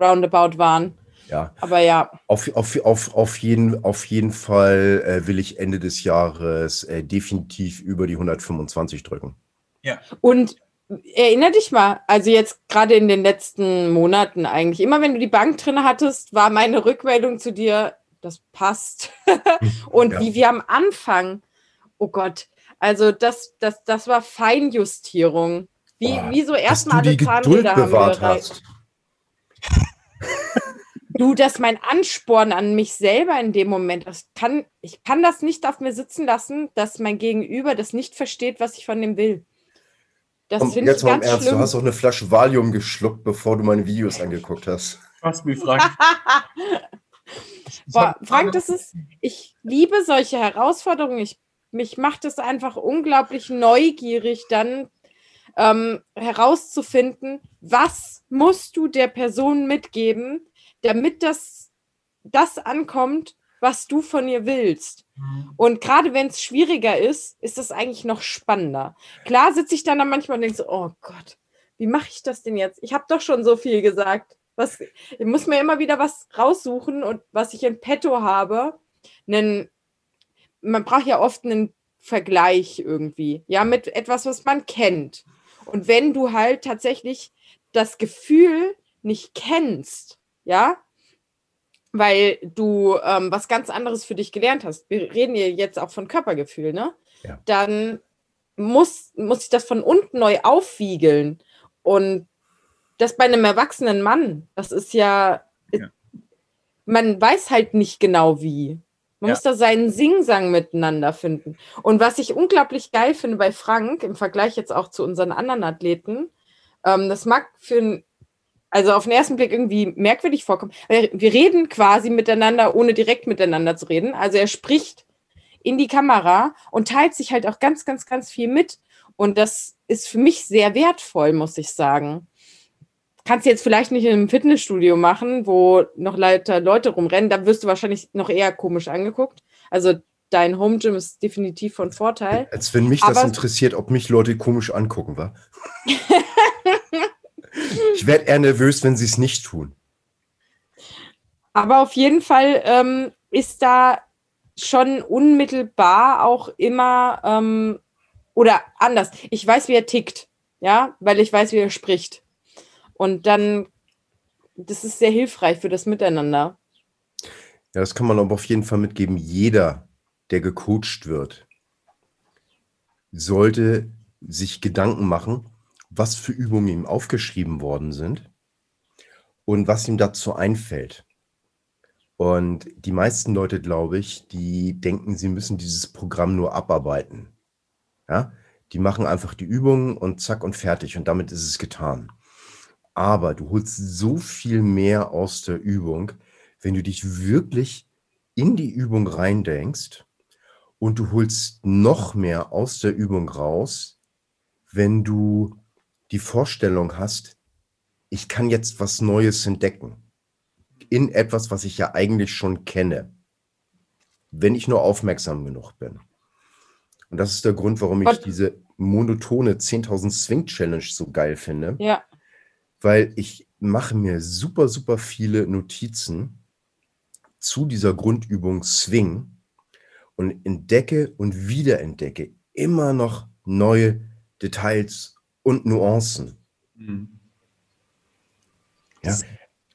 roundabout waren. Ja. Aber ja. Auf, auf, auf, auf, jeden, auf jeden Fall äh, will ich Ende des Jahres äh, definitiv über die 125 drücken. Ja. Und Erinner dich mal, also jetzt gerade in den letzten Monaten eigentlich, immer wenn du die Bank drin hattest, war meine Rückmeldung zu dir, das passt. und ja. wie wir am Anfang, oh Gott, also das, das, das war Feinjustierung. Wie, Boah, wie so erstmal alle Zahnräder haben wir. Du, das ist mein Ansporn an mich selber in dem Moment. Das kann, ich kann das nicht auf mir sitzen lassen, dass mein Gegenüber das nicht versteht, was ich von dem will. Das finde ich ganz Ernst, schlimm. Du hast auch eine Flasche Valium geschluckt, bevor du meine Videos angeguckt hast. Was mir Frank. Boah, Frank, das ist, ich liebe solche Herausforderungen. Ich, mich macht es einfach unglaublich neugierig, dann ähm, herauszufinden, was musst du der Person mitgeben, damit das, das ankommt, was du von ihr willst. Mhm. Und gerade wenn es schwieriger ist, ist das eigentlich noch spannender. Klar sitze ich dann, dann manchmal und denke so, oh Gott, wie mache ich das denn jetzt? Ich habe doch schon so viel gesagt. Was, ich muss mir immer wieder was raussuchen und was ich in petto habe. Einen, man braucht ja oft einen Vergleich irgendwie, ja, mit etwas, was man kennt. Und wenn du halt tatsächlich das Gefühl nicht kennst, ja, weil du ähm, was ganz anderes für dich gelernt hast. Wir reden hier jetzt auch von Körpergefühl, ne? Ja. Dann muss, muss ich das von unten neu aufwiegeln. Und das bei einem erwachsenen Mann, das ist ja, ja. man weiß halt nicht genau wie. Man Ja. muss da seinen Singsang miteinander finden. Und was ich unglaublich geil finde bei Frank, im Vergleich jetzt auch zu unseren anderen Athleten, ähm, das mag für also auf den ersten Blick irgendwie merkwürdig vorkommen. weil Wir reden quasi miteinander, ohne direkt miteinander zu reden. Also er spricht in die Kamera und teilt sich halt auch ganz, ganz, ganz viel mit. Und das ist für mich sehr wertvoll, muss ich sagen. Kannst du jetzt vielleicht nicht in einem Fitnessstudio machen, wo noch lauter Leute rumrennen, da wirst du wahrscheinlich noch eher komisch angeguckt. Also dein Home Gym ist definitiv von Vorteil. Als wenn mich das Aber- interessiert, ob mich Leute komisch angucken, wa? ich werde eher nervös, wenn sie es nicht tun. Aber auf jeden Fall ähm, ist da schon unmittelbar auch immer ähm, oder anders. Ich weiß, wie er tickt, ja, weil ich weiß, wie er spricht. Und dann, das ist sehr hilfreich für das Miteinander. Ja, das kann man aber auf jeden Fall mitgeben. Jeder, der gecoacht wird, sollte sich Gedanken machen, was für Übungen ihm aufgeschrieben worden sind und was ihm dazu einfällt. Und die meisten Leute, glaube ich, die denken, sie müssen dieses Programm nur abarbeiten. Ja, die machen einfach die Übungen und zack und fertig und damit ist es getan. Aber du holst so viel mehr aus der Übung, wenn du dich wirklich in die Übung reindenkst und du holst noch mehr aus der Übung raus, wenn du die Vorstellung hast, ich kann jetzt was Neues entdecken in etwas, was ich ja eigentlich schon kenne, wenn ich nur aufmerksam genug bin. Und das ist der Grund, warum ich Gott. diese monotone 10.000 Swing Challenge so geil finde Ja, weil ich mache mir super, super viele Notizen zu dieser Grundübung Swing und entdecke und wiederentdecke immer noch neue Details und Nuancen. Mhm. Ja,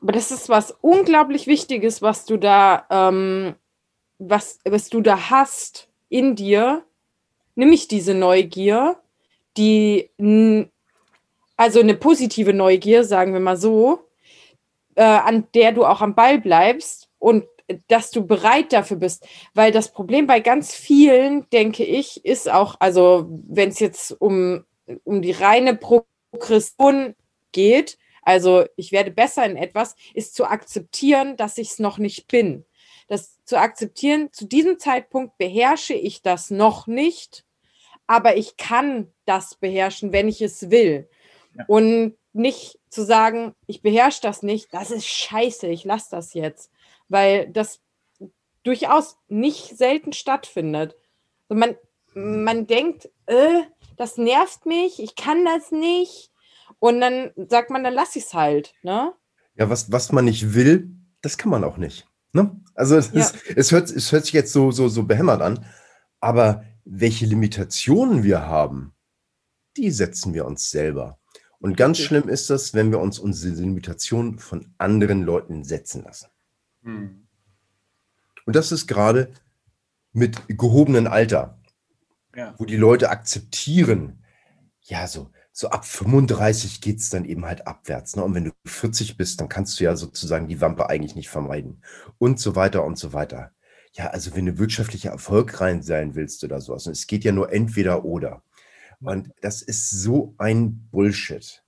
aber das ist was unglaublich Wichtiges, was du da, ähm, was, was du da hast in dir, nämlich diese Neugier, die, n- also eine positive Neugier, sagen wir mal so, äh, an der du auch am Ball bleibst und dass du bereit dafür bist. Weil das Problem bei ganz vielen, denke ich, ist auch, also wenn es jetzt um, um die reine Progression geht, also ich werde besser in etwas, ist zu akzeptieren, dass ich es noch nicht bin. Das zu akzeptieren, zu diesem Zeitpunkt beherrsche ich das noch nicht, aber ich kann das beherrschen, wenn ich es will. Ja. Und nicht zu sagen, ich beherrsche das nicht, das ist scheiße, ich lasse das jetzt, weil das durchaus nicht selten stattfindet. Und man, man denkt, äh, das nervt mich, ich kann das nicht. Und dann sagt man, dann lass ich es halt. Ne? ja was, was man nicht will, das kann man auch nicht. Ne? Also es, Ja. ist, es, hört, es hört sich jetzt so, so, so behämmert an, aber welche Limitationen wir haben, die setzen wir uns selber. Und ganz Richtig. schlimm ist das, wenn wir uns unsere Limitationen von anderen Leuten setzen lassen. Mhm. Und das ist gerade mit gehobenem Alter, Ja. wo die Leute akzeptieren, ja, so, so ab 35 geht es dann eben halt abwärts. Ne? Und wenn du 40 bist, dann kannst du ja sozusagen die Wampe eigentlich nicht vermeiden. Und so weiter und so weiter. Ja, also wenn du wirtschaftlich erfolgreich sein willst oder sowas, und es geht ja nur entweder oder. Und das ist so ein Bullshit.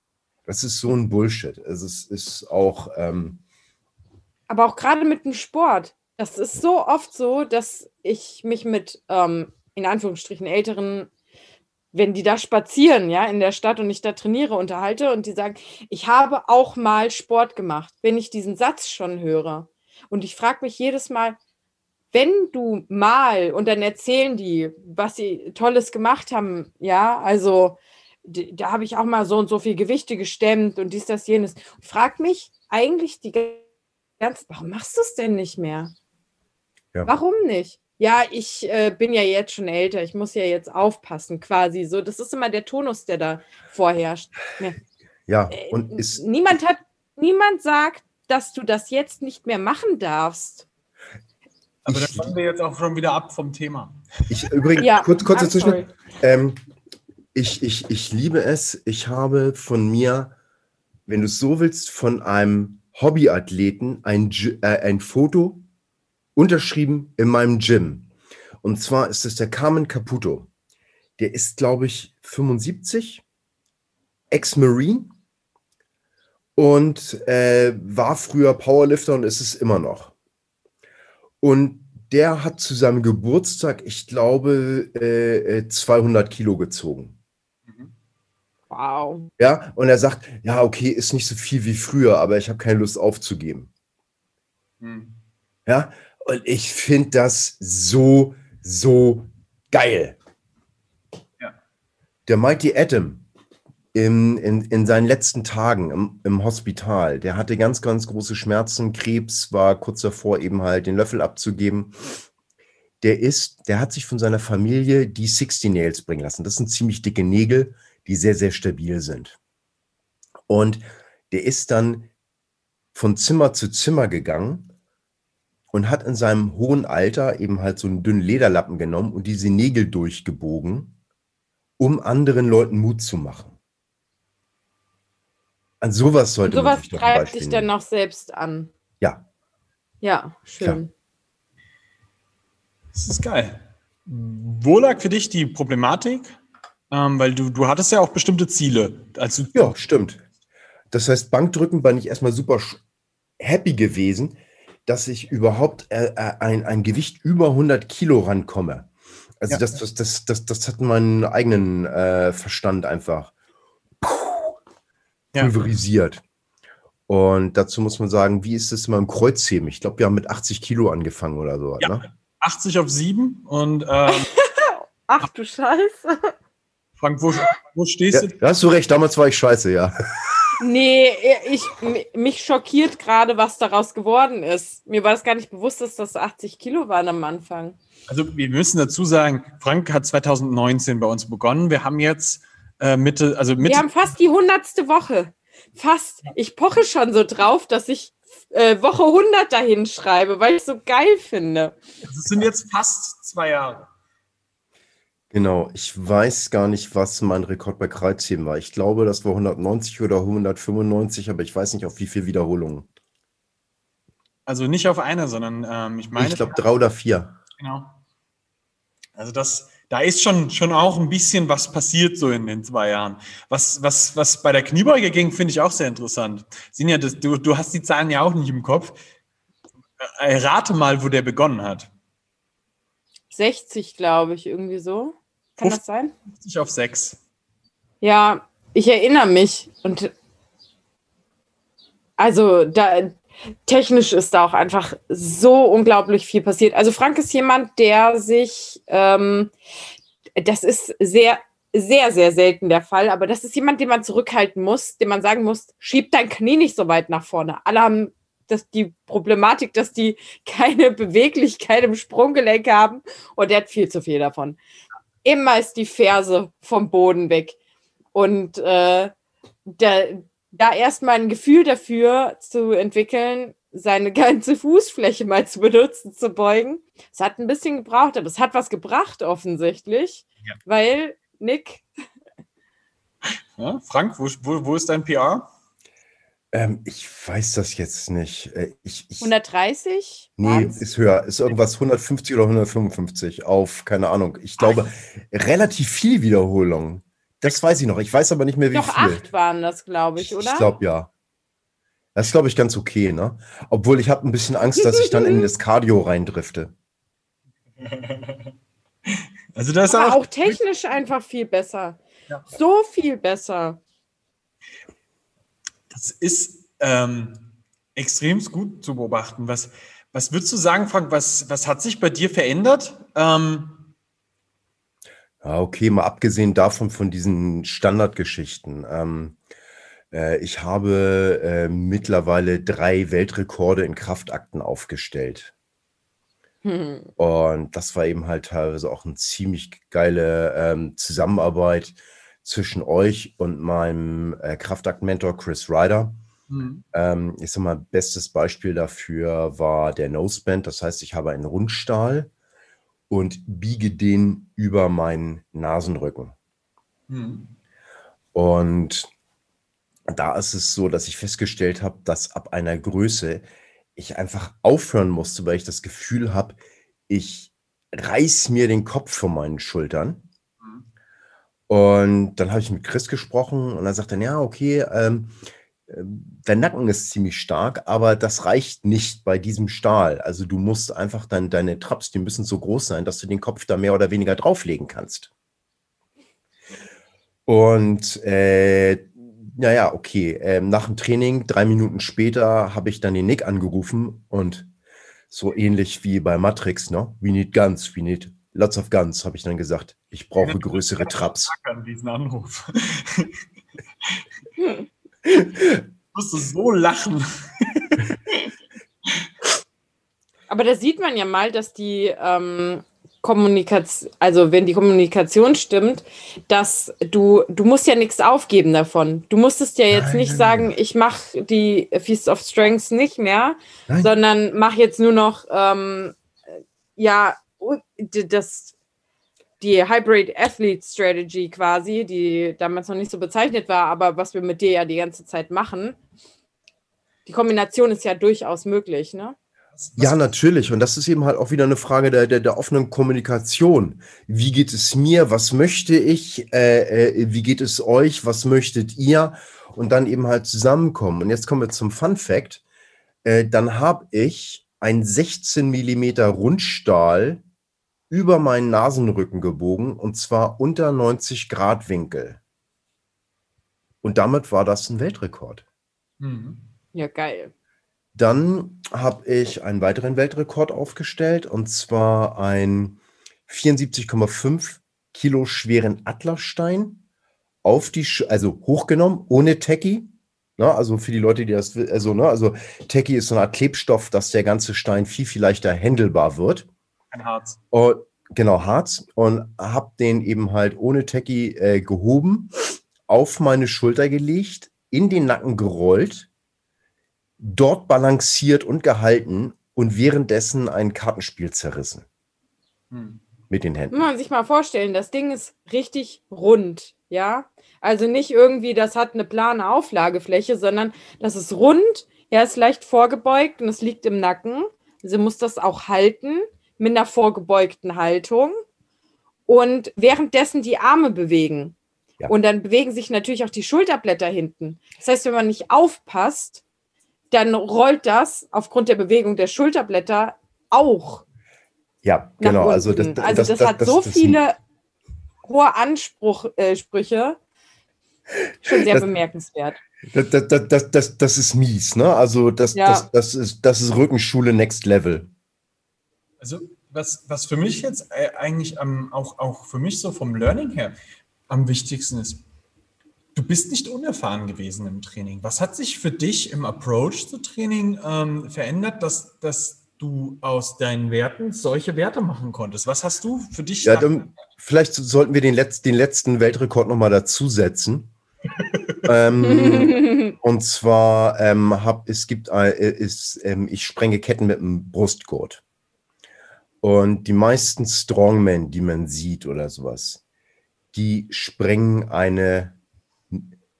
Das ist so ein Bullshit. Es ist, ist auch, ähm, Aber auch gerade mit dem Sport. Das ist so oft so, dass ich mich mit, ähm, in Anführungsstrichen, älteren, wenn die da spazieren, ja, in der Stadt und ich da trainiere, unterhalte und die sagen, ich habe auch mal Sport gemacht, wenn ich diesen Satz schon höre. Und ich frage mich jedes Mal, wenn du mal, und dann erzählen die, was sie Tolles gemacht haben, ja, also da habe ich auch mal so und so viel Gewichte gestemmt und dies, das, jenes. Und frag mich eigentlich die ganz, warum machst du es denn nicht mehr? Ja. Warum nicht? Ja, ich äh, bin ja jetzt schon älter, ich muss ja jetzt aufpassen, quasi so. Das ist immer der Tonus, der da vorherrscht. ja, Äh, und ist, niemand hat, niemand sagt, dass du das jetzt nicht mehr machen darfst. Aber da kommen wir jetzt auch schon wieder ab vom Thema. ich übrigens, Ja, kurz, kurz I'm dazwischen. sorry. Ähm, ich, ich, ich liebe es. Ich habe von mir, wenn du es so willst, von einem Hobbyathleten ein, äh, ein Foto unterschrieben in meinem Gym. Und zwar ist es der Carmen Caputo. Der ist, glaube ich, 75, Ex-Marine und äh, war früher Powerlifter und ist es immer noch. Und der hat zu seinem Geburtstag, ich glaube, äh, 200 äh, Kilo gezogen. Wow. Ja, und er sagt, ja, okay, ist nicht so viel wie früher, aber ich habe keine Lust aufzugeben. Mhm. Ja, und ich finde das so, so geil. Ja. Der Mighty Adam in, in, in seinen letzten Tagen im, im Hospital, der hatte ganz, ganz große Schmerzen, Krebs, war kurz davor, eben halt den Löffel abzugeben. Der ist, der hat sich von seiner Familie die 60 Nails bringen lassen. Das sind ziemlich dicke Nägel die sehr, sehr stabil sind. Und der ist dann von Zimmer zu Zimmer gegangen und hat in seinem hohen Alter eben halt so einen dünnen Lederlappen genommen und diese Nägel durchgebogen, um anderen Leuten Mut zu machen. An sowas sollte sowas man sich doch treibt dich dann auch selbst an. Ja. Ja, schön. Ja. Das ist geil. Wo lag für dich die Problematik? Ähm, weil du, du hattest ja auch bestimmte Ziele. Also ja, stimmt. Das heißt, Bankdrücken bin ich erstmal super happy gewesen, dass ich überhaupt äh, äh ein, ein Gewicht über 100 Kilo rankomme. Also ja. das, das, das, das, das hat meinen eigenen äh, Verstand einfach pulverisiert. Ja. Und dazu muss man sagen, wie ist es immer im Kreuzheben? Ich glaube, wir haben mit 80 Kilo angefangen oder so. Ja, ne? 80 auf 7 und ähm, Ach du Scheiße. Frank, wo, wo stehst ja, du? Da hast du recht, damals war ich scheiße, ja. Nee, ich, mich schockiert gerade, was daraus geworden ist. Mir war das gar nicht bewusst, dass das 80 Kilo waren am Anfang. Also wir müssen dazu sagen, Frank hat 2019 bei uns begonnen. Wir haben jetzt äh, Mitte, also Mitte. Wir haben fast die hundertste Woche. Fast. Ich poche schon so drauf, dass ich äh, Woche 100 dahin schreibe, weil ich es so geil finde. Das sind jetzt fast zwei Jahre. Genau, ich weiß gar nicht, was mein Rekord bei Kreuzheben war. Ich glaube, das war 190 oder 195, aber ich weiß nicht, auf wie viele Wiederholungen. Also nicht auf eine, sondern ähm, ich meine. Ich glaube, drei oder vier. Genau. Also das, da ist schon, schon auch ein bisschen was passiert so in den zwei Jahren. Was, was, was bei der Kniebeuge ging, finde ich auch sehr interessant. Sinja, das, du, du hast die Zahlen ja auch nicht im Kopf. Äh, rate mal, wo der begonnen hat. 60, glaube ich, irgendwie so. Kann 50 das sein? 50 auf 6. Ja, ich erinnere mich. Und also da technisch ist da auch einfach so unglaublich viel passiert. Also Frank ist jemand, der sich, ähm, das ist sehr, sehr, sehr selten der Fall, aber das ist jemand, den man zurückhalten muss, dem man sagen muss, schieb dein Knie nicht so weit nach vorne. Alle haben das, die Problematik, dass die keine Beweglichkeit im Sprunggelenk haben und der hat viel zu viel davon immer ist die Ferse vom Boden weg. Und äh, da, da erstmal ein Gefühl dafür zu entwickeln, seine ganze Fußfläche mal zu benutzen, zu beugen. Es hat ein bisschen gebraucht, aber es hat was gebracht offensichtlich, ja. weil Nick. Ja, Frank, wo, wo, wo ist dein PR? Ähm, ich weiß das jetzt nicht. Äh, ich, ich, 130? Nee, War's? ist höher. Ist irgendwas 150 oder 155 auf, keine Ahnung. Ich glaube, Ach. relativ viel Wiederholung. Das weiß ich noch. Ich weiß aber nicht mehr, wie Doch viel. Acht waren das, glaube ich, oder? Ich glaube, ja. Das ist, glaube ich, ganz okay, ne? Obwohl ich habe ein bisschen Angst, dass ich dann in das Cardio reindrifte. Also das ist auch, auch technisch einfach viel besser. Ja. So viel besser. Das ist ähm, extrem gut zu beobachten. Was, was würdest du sagen, Frank, was, was hat sich bei dir verändert? Ähm, ja, okay, mal abgesehen davon von diesen Standardgeschichten. Ähm, äh, ich habe äh, mittlerweile drei Weltrekorde in Kraftakten aufgestellt. Hm. Und das war eben halt teilweise auch eine ziemlich geile ähm, Zusammenarbeit zwischen euch und meinem äh, Kraftakt-Mentor Chris Ryder. Mhm. Ähm, ich sag mal, bestes Beispiel dafür war der Noseband. Das heißt, ich habe einen Rundstahl und biege den über meinen Nasenrücken. Mhm. Und da ist es so, dass ich festgestellt habe, dass ab einer Größe ich einfach aufhören musste, weil ich das Gefühl habe, ich reiß mir den Kopf von meinen Schultern. Und dann habe ich mit Chris gesprochen und er sagte, ja, okay, ähm, dein Nacken ist ziemlich stark, aber das reicht nicht bei diesem Stahl. Also du musst einfach dann deine Traps, die müssen so groß sein, dass du den Kopf da mehr oder weniger drauflegen kannst. Und äh, naja, okay. Ähm, nach dem Training, drei Minuten später, habe ich dann den Nick angerufen und so ähnlich wie bei Matrix, ne? We need guns, we need lots of guns, habe ich dann gesagt. Ich brauche größere Traps. An diesen Anruf. ich musste so lachen. Aber da sieht man ja mal, dass die ähm, Kommunikation, also wenn die Kommunikation stimmt, dass du, du musst ja nichts aufgeben davon. Du musstest ja jetzt nein, nicht nein, sagen, nein. ich mache die Feast of Strengths nicht mehr, sondern mach jetzt nur noch ähm, ja das die Hybrid Athlete Strategy quasi, die damals noch nicht so bezeichnet war, aber was wir mit dir ja die ganze Zeit machen. Die Kombination ist ja durchaus möglich, ne? Ja, natürlich. Und das ist eben halt auch wieder eine Frage der, der, der offenen Kommunikation. Wie geht es mir? Was möchte ich? Äh, äh, wie geht es euch? Was möchtet ihr? Und dann eben halt zusammenkommen. Und jetzt kommen wir zum Fun Fact. Äh, dann habe ich ein 16 Millimeter Rundstahl über meinen Nasenrücken gebogen und zwar unter 90 Grad Winkel. Und damit war das ein Weltrekord. Mhm. Ja, geil. Dann habe ich einen weiteren Weltrekord aufgestellt und zwar einen 74,5 Kilo schweren Atlasstein auf die, Sch also hochgenommen, ohne Techie. Ne, also für die Leute, die das, also, ne, also Techie ist so eine Art Klebstoff, dass der ganze Stein viel, viel leichter händelbar wird. Ein Harz. Und, genau, Harz. Und habe den eben halt ohne Techie äh, gehoben, auf meine Schulter gelegt, in den Nacken gerollt, dort balanciert und gehalten und währenddessen ein Kartenspiel zerrissen. Hm. Mit den Händen. Muss man sich mal vorstellen, das Ding ist richtig rund, ja. Also nicht irgendwie, das hat eine plane Auflagefläche, sondern das ist rund, er ist leicht vorgebeugt und es liegt im Nacken. Sie muss das auch halten mit einer vorgebeugten Haltung und währenddessen die Arme bewegen. Ja. Und dann bewegen sich natürlich auch die Schulterblätter hinten. Das heißt, wenn man nicht aufpasst, dann rollt das aufgrund der Bewegung der Schulterblätter auch. Ja, genau. Also das, das, also das, das hat so viele hohe Ansprüche. Schon sehr bemerkenswert. Das, das, das, das, das ist mies, ne? Also das, ja. das, das, ist, das ist Rückenschule Next Level. Also was, was für mich jetzt äh, eigentlich ähm, auch, auch für mich so vom Learning her am wichtigsten ist, Du bist nicht unerfahren gewesen im Training. Was hat sich für dich im Approach zu Training ähm, verändert, dass, dass du aus deinen Werten solche Werte machen konntest? Was hast du für dich? Ja, dann, vielleicht sollten wir den, Letz-, den letzten Weltrekord nochmal dazusetzen. ähm, und zwar ähm, hab, es gibt äh, ist, ähm, ich sprenge Ketten mit einem Brustgurt. Und die meisten Strongmen, die man sieht oder sowas, die sprengen eine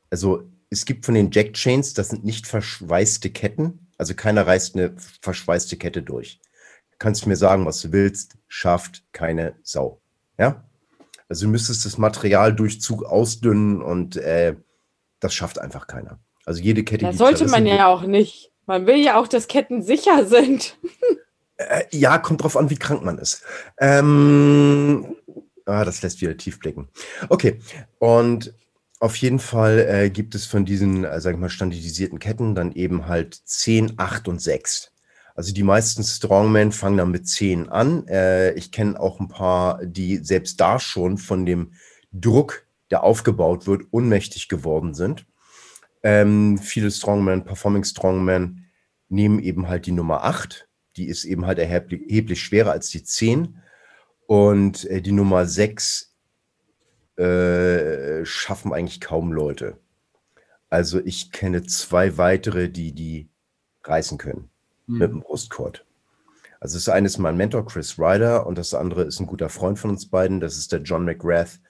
also es gibt von den Jack Chains, das sind nicht verschweißte Ketten. Also keiner reißt eine verschweißte Kette durch. Du kannst mir sagen, was du willst, schafft keine Sau. Ja? Also du müsstest das Materialdurchzug ausdünnen und äh, das schafft einfach keiner. Also jede Kette. Das sollte man ja auch nicht. Man will ja auch, dass Ketten sicher sind. äh, ja, kommt drauf an, wie krank man ist. Ähm, ah, das lässt wieder tief blicken. Okay, und auf jeden Fall äh, gibt es von diesen, äh, sag ich mal, standardisierten Ketten dann eben halt 10, 8 und 6. Also die meisten Strongmen fangen dann mit 10 an. Äh, ich kenne auch ein paar, die selbst da schon von dem Druck, der aufgebaut wird, ohnmächtig geworden sind. Ähm, viele Strongmen, Performing Strongmen, nehmen eben halt die Nummer 8. Die ist eben halt erheblich, schwerer als die 10. Und äh, die Nummer 6 äh, schaffen eigentlich kaum Leute. Also ich kenne zwei weitere, die die reißen können mhm. mit dem Brustkorb. Also das eine ist mein Mentor Chris Ryder und das andere ist ein guter Freund von uns beiden. Das ist der John McGrath,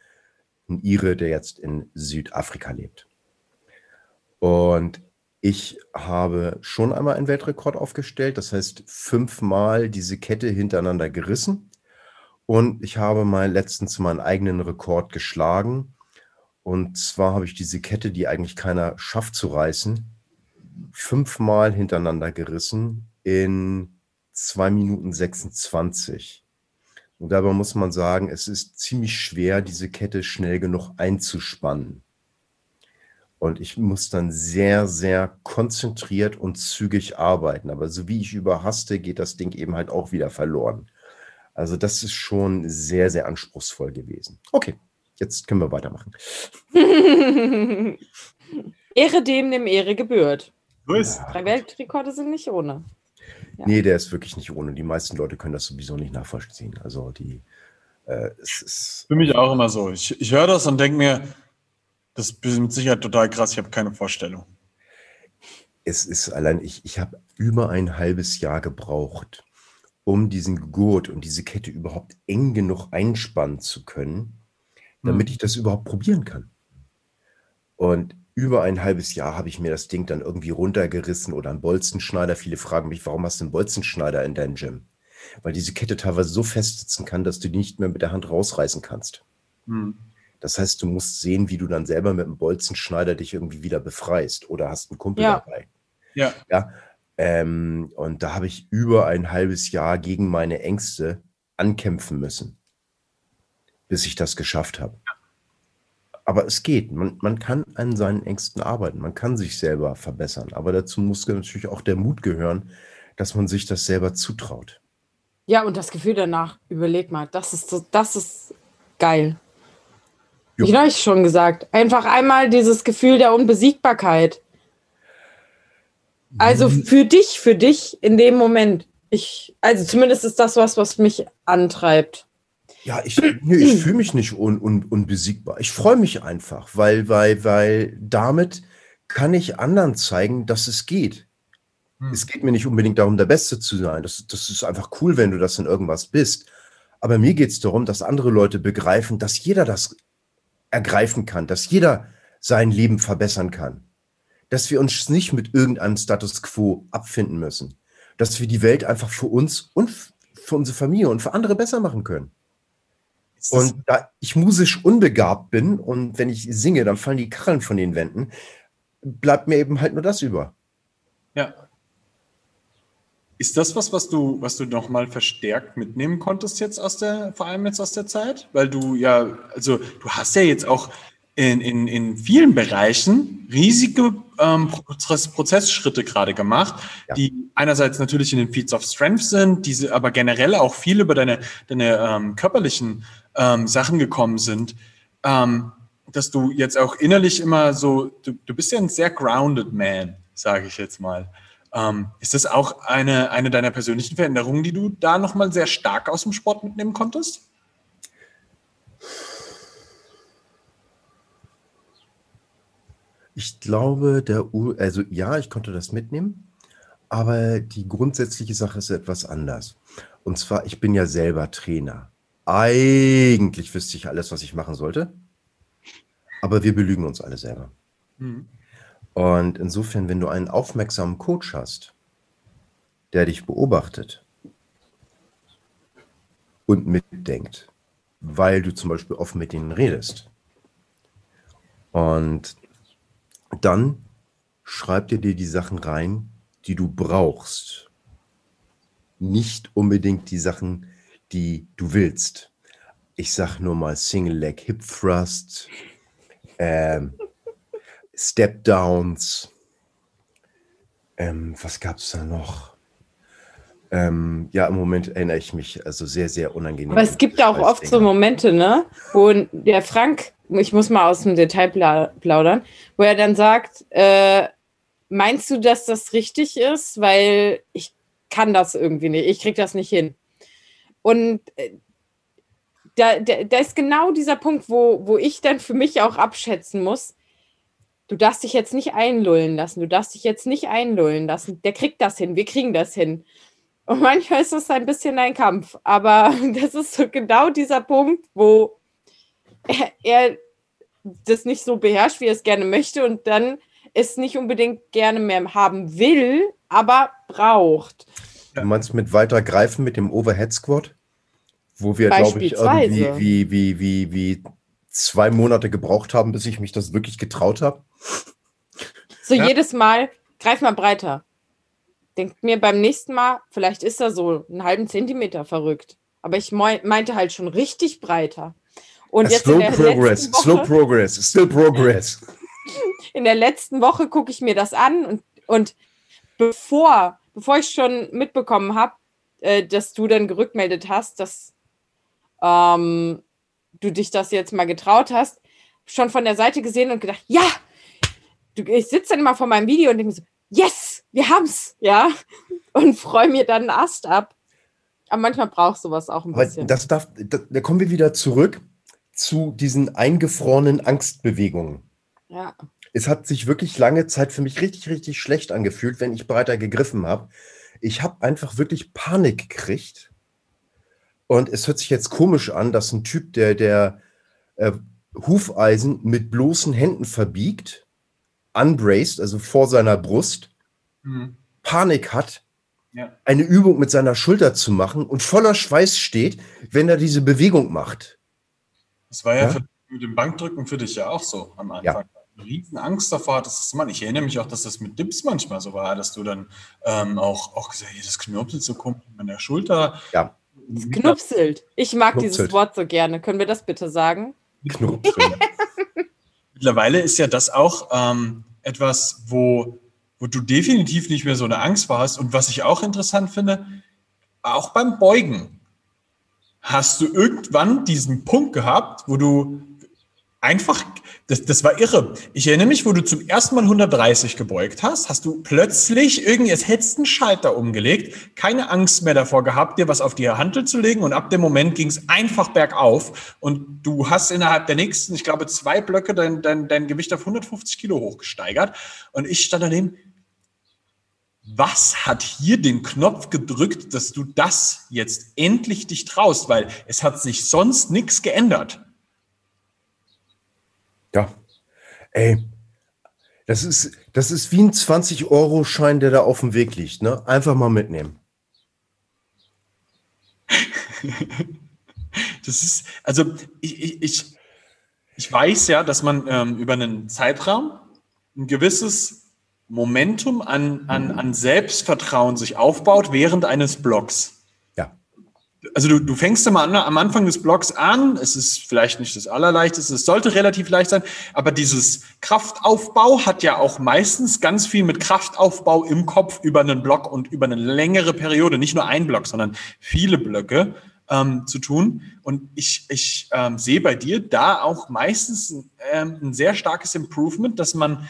ein Ire, der jetzt in Südafrika lebt. Und Ich habe schon einmal einen Weltrekord aufgestellt, das heißt fünfmal diese Kette hintereinander gerissen. Und ich habe mal letztens meinen eigenen Rekord geschlagen. Und zwar habe ich diese Kette, die eigentlich keiner schafft zu reißen, fünfmal hintereinander gerissen in 2 Minuten 26. Und dabei muss man sagen, es ist ziemlich schwer, diese Kette schnell genug einzuspannen. Und ich muss dann sehr, sehr konzentriert und zügig arbeiten. Aber so wie ich überhaste, geht das Ding eben halt auch wieder verloren. Also das ist schon sehr, sehr anspruchsvoll gewesen. Okay, jetzt können wir weitermachen. Ehre dem, dem Ehre gebührt. So ist. Drei Weltrekorde sind nicht ohne. Ja. Nee, der ist wirklich nicht ohne. Die meisten Leute können das sowieso nicht nachvollziehen. Also die, äh, es ist, Für mich auch immer so. Ich, ich höre das und denke mir, das ist mit Sicherheit total krass, ich habe keine Vorstellung. es ist allein, ich, ich habe über ein halbes Jahr gebraucht, um diesen Gurt und diese Kette überhaupt eng genug einspannen zu können, damit Hm. ich das überhaupt probieren kann. Und über ein halbes Jahr habe ich mir das Ding dann irgendwie runtergerissen oder einen Bolzenschneider. Viele fragen mich, warum hast du einen Bolzenschneider in deinem Gym? Weil diese Kette teilweise so festsitzen kann, dass du die nicht mehr mit der Hand rausreißen kannst. Hm. Das heißt, du musst sehen, wie du dann selber mit dem Bolzenschneider dich irgendwie wieder befreist oder hast einen Kumpel Ja. dabei. Ja, Ja, ähm, und da habe ich über ein halbes Jahr gegen meine Ängste ankämpfen müssen, bis ich das geschafft habe. Aber es geht. Man, man kann an seinen Ängsten arbeiten. Man kann sich selber verbessern. Aber dazu muss natürlich auch der Mut gehören, dass man sich das selber zutraut. Ja, und das Gefühl danach, überleg mal, das ist so, das ist geil. Jo. Ich habe euch schon gesagt. Einfach einmal dieses Gefühl der Unbesiegbarkeit. Also für dich, für dich in dem Moment. Ich, also zumindest ist das was, was mich antreibt. Ja, ich, nee, ich fühle mich nicht un, un, unbesiegbar. Ich freue mich einfach, weil, weil, weil damit kann ich anderen zeigen, dass es geht. Hm. Es geht mir nicht unbedingt darum, der Beste zu sein. Das, das ist einfach cool, wenn du das in irgendwas bist. Aber mir geht es darum, dass andere Leute begreifen, dass jeder das ergreifen kann, dass jeder sein Leben verbessern kann. Dass wir uns nicht mit irgendeinem Status quo abfinden müssen. Dass wir die Welt einfach für uns und für unsere Familie und für andere besser machen können. Und da ich musisch unbegabt bin und wenn ich singe, dann fallen die Kacheln von den Wänden, bleibt mir eben halt nur das über. ja. Ist das was, was du, was du nochmal verstärkt mitnehmen konntest jetzt aus der, vor allem jetzt aus der Zeit? Weil du ja, also du hast ja jetzt auch in, in, in vielen Bereichen riesige ähm, Prozess, Prozessschritte gerade gemacht, Ja. die einerseits natürlich in den Feeds of Strength sind, diese aber generell auch viel über deine, deine ähm, körperlichen ähm, Sachen gekommen sind. Ähm, dass du jetzt auch innerlich immer so, du, du bist ja ein sehr grounded Man, sage ich jetzt mal. Ähm, ist das auch eine, eine deiner persönlichen Veränderungen, die du da nochmal sehr stark aus dem Sport mitnehmen konntest? Ich glaube, der U also ja, ich konnte das mitnehmen, aber die grundsätzliche Sache ist etwas anders. Und zwar, ich bin ja selber Trainer. Eigentlich wüsste ich alles, was ich machen sollte, aber wir belügen uns alle selber. Mhm. Und insofern, wenn du einen aufmerksamen Coach hast, der dich beobachtet und mitdenkt, weil du zum Beispiel offen mit ihnen redest, und dann schreibt er dir die Sachen rein, die du brauchst. Nicht unbedingt die Sachen, die du willst. Ich sag nur mal Single Leg Hip Thrust, ähm, Step Downs. Ähm, was gab es da noch? Ähm, ja, im Moment erinnere ich mich also sehr, sehr unangenehm. Aber es gibt auch oft so Momente, ne, wo der Frank, ich muss mal aus dem Detail pla plaudern, wo er dann sagt, äh, meinst du, dass das richtig ist? Weil ich kann das irgendwie nicht, ich krieg das nicht hin. Und äh, da, da, da ist genau dieser Punkt, wo, wo ich dann für mich auch abschätzen muss, du darfst dich jetzt nicht einlullen lassen, du darfst dich jetzt nicht einlullen lassen. Der kriegt das hin, wir kriegen das hin. Und manchmal ist das ein bisschen ein Kampf, aber das ist so genau dieser Punkt, wo er, er das nicht so beherrscht, wie er es gerne möchte und dann es nicht unbedingt gerne mehr haben will, aber braucht. Du meinst mit weiter greifen mit dem Overhead Squat? Wo wir, glaube ich, irgendwie wie, wie, wie, wie zwei Monate gebraucht haben, bis ich mich das wirklich getraut habe. So ja. jedes Mal, greif mal breiter. Denkt mir beim nächsten Mal, vielleicht ist er so einen halben Zentimeter verrückt. Aber ich meinte halt schon richtig breiter. Und jetzt slow progress, Woche, slow progress, still progress. In der letzten Woche gucke ich mir das an und, und bevor, bevor ich schon mitbekommen habe, äh, dass du dann gerückmeldet hast, dass ähm, du dich das jetzt mal getraut hast, schon von der Seite gesehen und gedacht, ja, du, ich sitze dann immer vor meinem Video und denke so, yes, wir haben's, ja, und freue mir dann einen Ast ab. Aber manchmal braucht sowas auch ein bisschen. Das darf, da, da kommen wir wieder zurück zu diesen eingefrorenen Angstbewegungen. Ja. Es hat sich wirklich lange Zeit für mich richtig, richtig schlecht angefühlt, wenn ich breiter gegriffen habe. Ich habe einfach wirklich Panik gekriegt und es hört sich jetzt komisch an, dass ein Typ, der, der äh, Hufeisen mit bloßen Händen verbiegt, unbraced, also vor seiner Brust, mhm. Panik hat, ja. eine Übung mit seiner Schulter zu machen und voller Schweiß steht, wenn er diese Bewegung macht. Das war ja, ja? Für, mit dem Bankdrücken für dich ja auch so am Anfang. Ja. Riesen Angst davor hattest, das machen. Ich erinnere mich auch, dass das mit Dips manchmal so war, dass du dann ähm, auch, auch gesagt hast, das knirpelt so komisch an der Schulter. Ja. Es knupselt. Ich mag knupselt. dieses Wort so gerne. Können wir das bitte sagen? Knupselt. Mittlerweile ist ja das auch ähm, etwas, wo, wo du definitiv nicht mehr so eine Angst vor hast. Und was ich auch interessant finde, auch beim Beugen hast du irgendwann diesen Punkt gehabt, wo du einfach, das, das war irre. Ich erinnere mich, wo du zum ersten Mal 130 gebeugt hast, hast du plötzlich irgendwie, es hättest einen Schalter umgelegt, keine Angst mehr davor gehabt, dir was auf die Handel zu legen und ab dem Moment ging es einfach bergauf und du hast innerhalb der nächsten, ich glaube, zwei Blöcke dein, dein, dein Gewicht auf 150 Kilo hochgesteigert und ich stand daneben, was hat hier den Knopf gedrückt, dass du das jetzt endlich dich traust, weil es hat sich sonst nichts geändert. Ja. Ey, das ist, das ist wie ein 20-Euro-Schein, der da auf dem Weg liegt. Ne? Einfach mal mitnehmen. das ist, also ich, ich, ich weiß ja, dass man ähm, über einen Zeitraum ein gewisses Momentum an, an, an Selbstvertrauen sich aufbaut während eines Blogs also du, du fängst immer an, am Anfang des Blogs an, es ist vielleicht nicht das Allerleichteste, es sollte relativ leicht sein, aber dieses Kraftaufbau hat ja auch meistens ganz viel mit Kraftaufbau im Kopf über einen Block und über eine längere Periode, nicht nur ein Block, sondern viele Blöcke ähm, zu tun. Und ich, ich ähm, sehe bei dir da auch meistens ähm, ein sehr starkes Improvement, dass man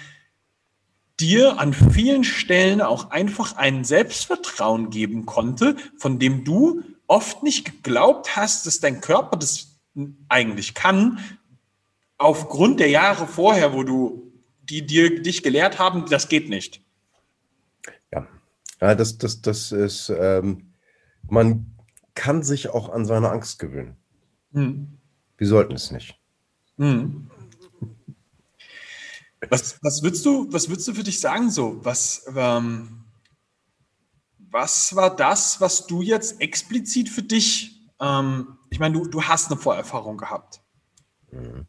dir an vielen Stellen auch einfach ein Selbstvertrauen geben konnte, von dem du oft nicht geglaubt hast, dass dein Körper das eigentlich kann, aufgrund der Jahre vorher, wo du die dir dich gelehrt haben, das geht nicht. Ja, ja das, das, das ist, ähm, man kann sich auch an seine Angst gewöhnen. Hm. Wir sollten es nicht. Hm. Was, was, würdest du, was würdest du für dich sagen so? Was, ähm, was war das, was du jetzt explizit für dich, ähm, ich meine, du, du hast eine Vorerfahrung gehabt. Mhm.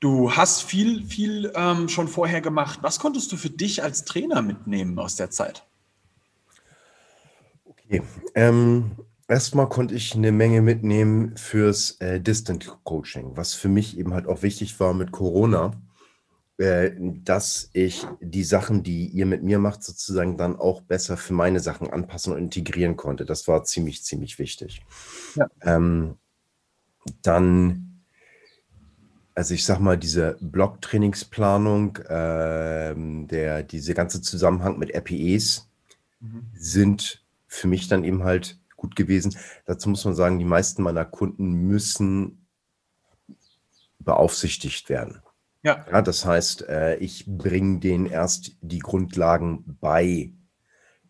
Du hast viel, viel ähm, schon vorher gemacht. Was konntest du für dich als Trainer mitnehmen aus der Zeit? Okay. Ähm, erstmal konnte ich eine Menge mitnehmen fürs äh, Distant Coaching, was für mich eben halt auch wichtig war mit Corona äh, dass ich die Sachen, die ihr mit mir macht, sozusagen dann auch besser für meine Sachen anpassen und integrieren konnte. Das war ziemlich, ziemlich wichtig. Ja. Ähm, dann, also ich sag mal, diese Block-Trainingsplanung, äh, der, diese ganze Zusammenhang mit RPEs mhm. sind für mich dann eben halt gut gewesen. Dazu muss man sagen, die meisten meiner Kunden müssen beaufsichtigt werden. Ja. ja das heißt, äh, ich bringe denen erst die Grundlagen bei.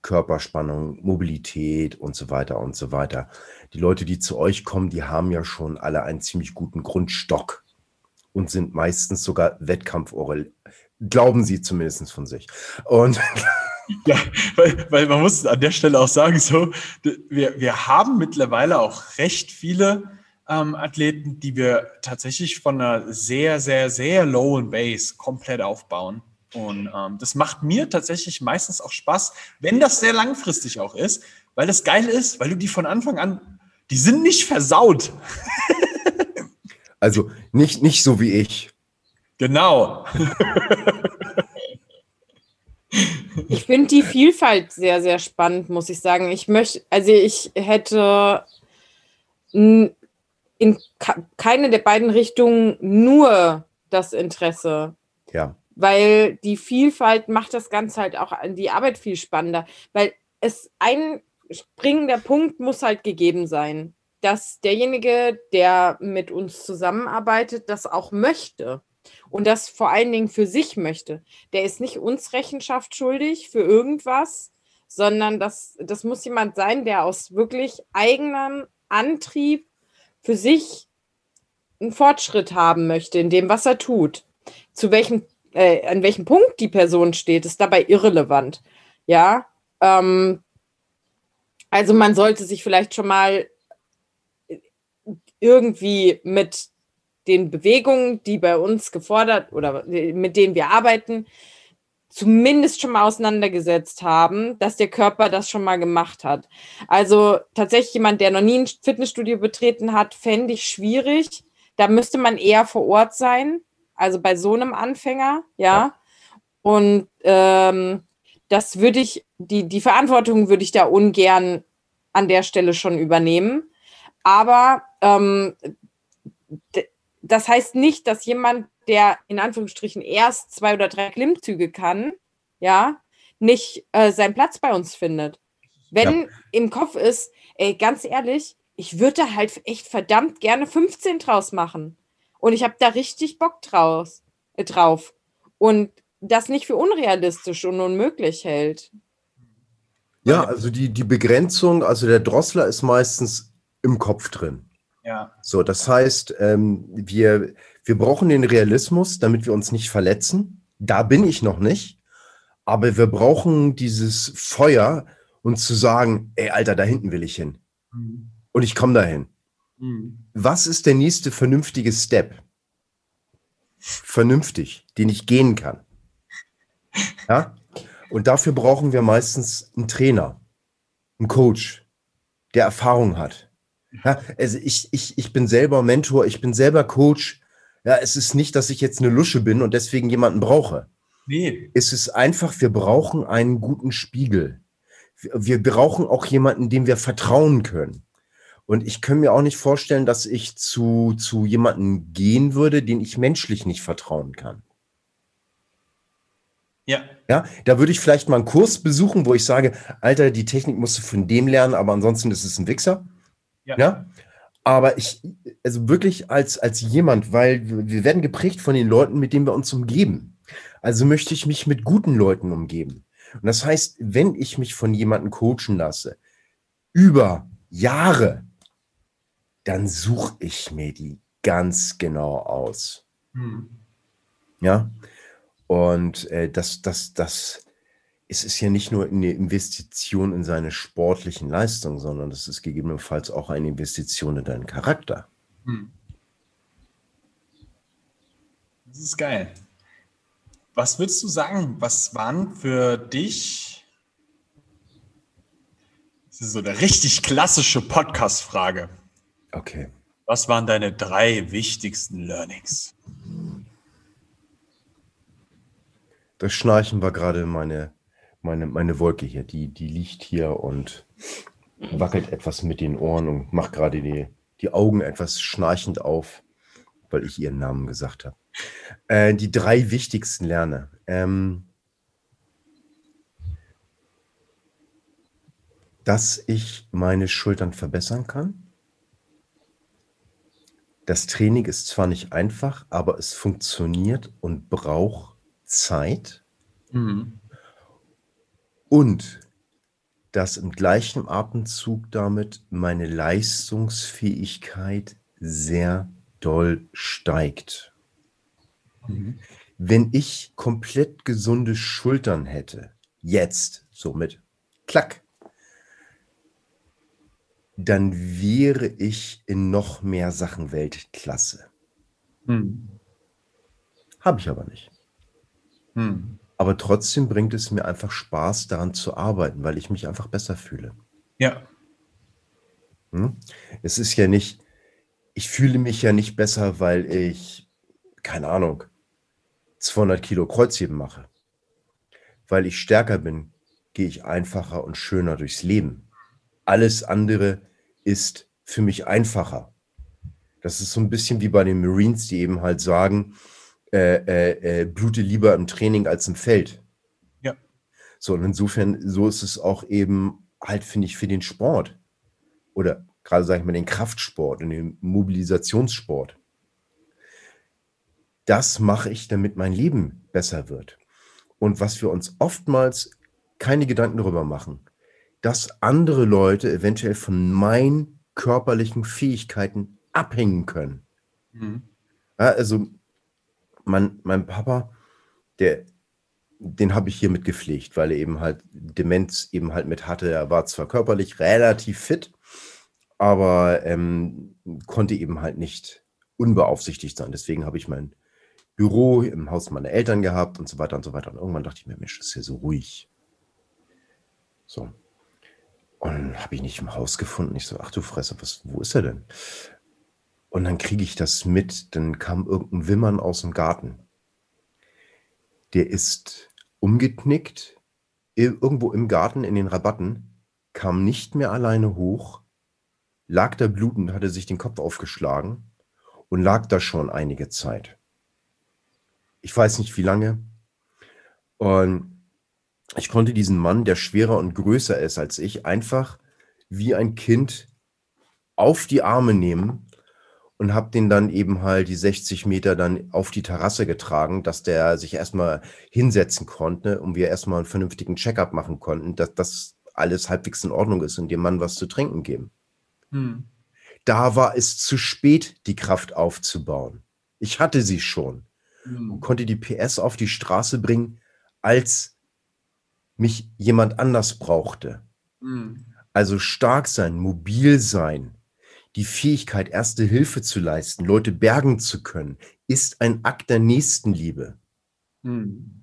Körperspannung, Mobilität und so weiter und so weiter. Die Leute, die zu euch kommen, die haben ja schon alle einen ziemlich guten Grundstock und sind meistens sogar Wettkampf glauben sie zumindest von sich. Und ja, weil, weil man muss an der Stelle auch sagen, so, wir, wir haben mittlerweile auch recht viele ähm, Athleten, die wir tatsächlich von einer sehr, sehr, sehr lowen Base komplett aufbauen. Und ähm, das macht mir tatsächlich meistens auch Spaß, wenn das sehr langfristig auch ist, weil das geil ist, weil du die von Anfang an, die sind nicht versaut. also nicht, nicht so wie ich. Genau. ich finde die Vielfalt sehr, sehr spannend, muss ich sagen. Ich möchte, also ich hätte in keine der beiden Richtungen nur das Interesse. Ja. Weil die Vielfalt macht das Ganze halt auch die Arbeit viel spannender. Weil es ein springender Punkt muss halt gegeben sein, dass derjenige, der mit uns zusammenarbeitet, das auch möchte und das vor allen Dingen für sich möchte. Der ist nicht uns Rechenschaft schuldig für irgendwas, sondern das, das muss jemand sein, der aus wirklich eigenem Antrieb für sich einen Fortschritt haben möchte in dem, was er tut. Zu welchem, äh, an welchem Punkt die Person steht, ist dabei irrelevant. Ja, ähm, also man sollte sich vielleicht schon mal irgendwie mit den Bewegungen, die bei uns gefordert oder mit denen wir arbeiten, zumindest schon mal auseinandergesetzt haben, dass der Körper das schon mal gemacht hat. Also tatsächlich jemand, der noch nie ein Fitnessstudio betreten hat, fände ich schwierig. Da müsste man eher vor Ort sein, also bei so einem Anfänger, ja. Und ähm, das würde ich, die, die Verantwortung würde ich da ungern an der Stelle schon übernehmen. Aber ähm, das heißt nicht, dass jemand, der in Anführungsstrichen erst zwei oder drei Klimmzüge kann, ja, nicht äh, seinen Platz bei uns findet. Wenn ja. im Kopf ist, ey, ganz ehrlich, ich würde halt echt verdammt gerne 15 draus machen. Und ich habe da richtig Bock draus, äh, drauf. Und das nicht für unrealistisch und unmöglich hält. Ja, also die, die Begrenzung, also der Drossler ist meistens im Kopf drin. Ja. So, das heißt, ähm, wir, wir brauchen den Realismus, damit wir uns nicht verletzen. Da bin ich noch nicht. Aber wir brauchen dieses Feuer und zu sagen, ey, Alter, da hinten will ich hin. Mhm. Und ich komme dahin. Mhm. Was ist der nächste vernünftige Step? Vernünftig, den ich gehen kann. Ja? Und dafür brauchen wir meistens einen Trainer, einen Coach, der Erfahrung hat. Ja, also ich, ich, ich bin selber Mentor, ich bin selber Coach. Ja, es ist nicht, dass ich jetzt eine Lusche bin und deswegen jemanden brauche. Nee. Es ist einfach, wir brauchen einen guten Spiegel. Wir brauchen auch jemanden, dem wir vertrauen können. Und ich kann mir auch nicht vorstellen, dass ich zu, zu jemandem gehen würde, den ich menschlich nicht vertrauen kann. Ja. Ja, da würde ich vielleicht mal einen Kurs besuchen, wo ich sage, Alter, die Technik musst du von dem lernen, aber ansonsten ist es ein Wichser. Ja. ja? Aber ich, also wirklich als, als jemand, weil wir werden geprägt von den Leuten, mit denen wir uns umgeben. Also möchte ich mich mit guten Leuten umgeben. Und das heißt, wenn ich mich von jemandem coachen lasse, über Jahre, dann suche ich mir die ganz genau aus. Hm. Ja. Und äh, das, das, das, es ist ja nicht nur eine Investition in seine sportlichen Leistungen, sondern es ist gegebenenfalls auch eine Investition in deinen Charakter. Hm. Das ist geil. Was würdest du sagen, was waren für dich, das ist so eine richtig klassische Podcast-Frage. Okay. Was waren deine drei wichtigsten Learnings? Das Schnarchen war gerade meine meine, meine Wolke hier, die, die liegt hier und wackelt etwas mit den Ohren und macht gerade die, die Augen etwas schnarchend auf, weil ich ihren Namen gesagt habe. Äh, die drei wichtigsten Lerne. Ähm, dass ich meine Schultern verbessern kann. Das Training ist zwar nicht einfach, aber es funktioniert und braucht Zeit. Mhm. Und dass im gleichen Atemzug damit meine Leistungsfähigkeit sehr doll steigt. Mhm. wenn ich komplett gesunde Schultern hätte, jetzt, so mit Klack, dann wäre ich in noch mehr Sachen Weltklasse. Hm. Habe ich aber nicht. Hm. Aber trotzdem bringt es mir einfach Spaß, daran zu arbeiten, weil ich mich einfach besser fühle. Ja. Hm? Es ist ja nicht, ich fühle mich ja nicht besser, weil ich, keine Ahnung, 200 Kilo Kreuzheben mache. Weil ich stärker bin, gehe ich einfacher und schöner durchs Leben. Alles andere ist für mich einfacher. Das ist so ein bisschen wie bei den Marines, die eben halt sagen, äh, äh, äh, blute lieber im Training als im Feld. Ja. So, und insofern, so ist es auch eben halt, finde ich, für den Sport. Oder gerade, sage ich mal, den Kraftsport und den Mobilisationssport. Das mache ich, damit mein Leben besser wird. Und was wir uns oftmals keine Gedanken darüber machen, dass andere Leute eventuell von meinen körperlichen Fähigkeiten abhängen können. Mhm. Ja, also mein, mein Papa, der, den habe ich hier mit gepflegt, weil er eben halt Demenz eben halt mit hatte. Er war zwar körperlich relativ fit, aber ähm, konnte eben halt nicht unbeaufsichtigt sein. Deswegen habe ich mein Büro im Haus meiner Eltern gehabt und so weiter und so weiter. Und irgendwann dachte ich mir, Mensch, ist ja so ruhig. So. Und habe ich nicht im Haus gefunden. Ich so, ach du Fresse, was, wo ist er denn? Und dann kriege ich das mit. Dann kam irgendein Wimmern aus dem Garten. Der ist umgeknickt, irgendwo im Garten in den Rabatten, kam nicht mehr alleine hoch, lag da blutend, hatte sich den Kopf aufgeschlagen und lag da schon einige Zeit. Ich weiß nicht wie lange. Und ich konnte diesen Mann, der schwerer und größer ist als ich, einfach wie ein Kind auf die Arme nehmen und habe den dann eben halt die 60 Meter dann auf die Terrasse getragen, dass der sich erstmal hinsetzen konnte und wir erstmal einen vernünftigen Checkup machen konnten, dass das alles halbwegs in Ordnung ist und dem Mann was zu trinken geben. Hm. Da war es zu spät, die Kraft aufzubauen. Ich hatte sie schon hm. und konnte die PS auf die Straße bringen, als mich jemand anders brauchte. Hm. Also stark sein, mobil sein, die Fähigkeit, erste Hilfe zu leisten, Leute bergen zu können, ist ein Akt der Nächstenliebe. Hm.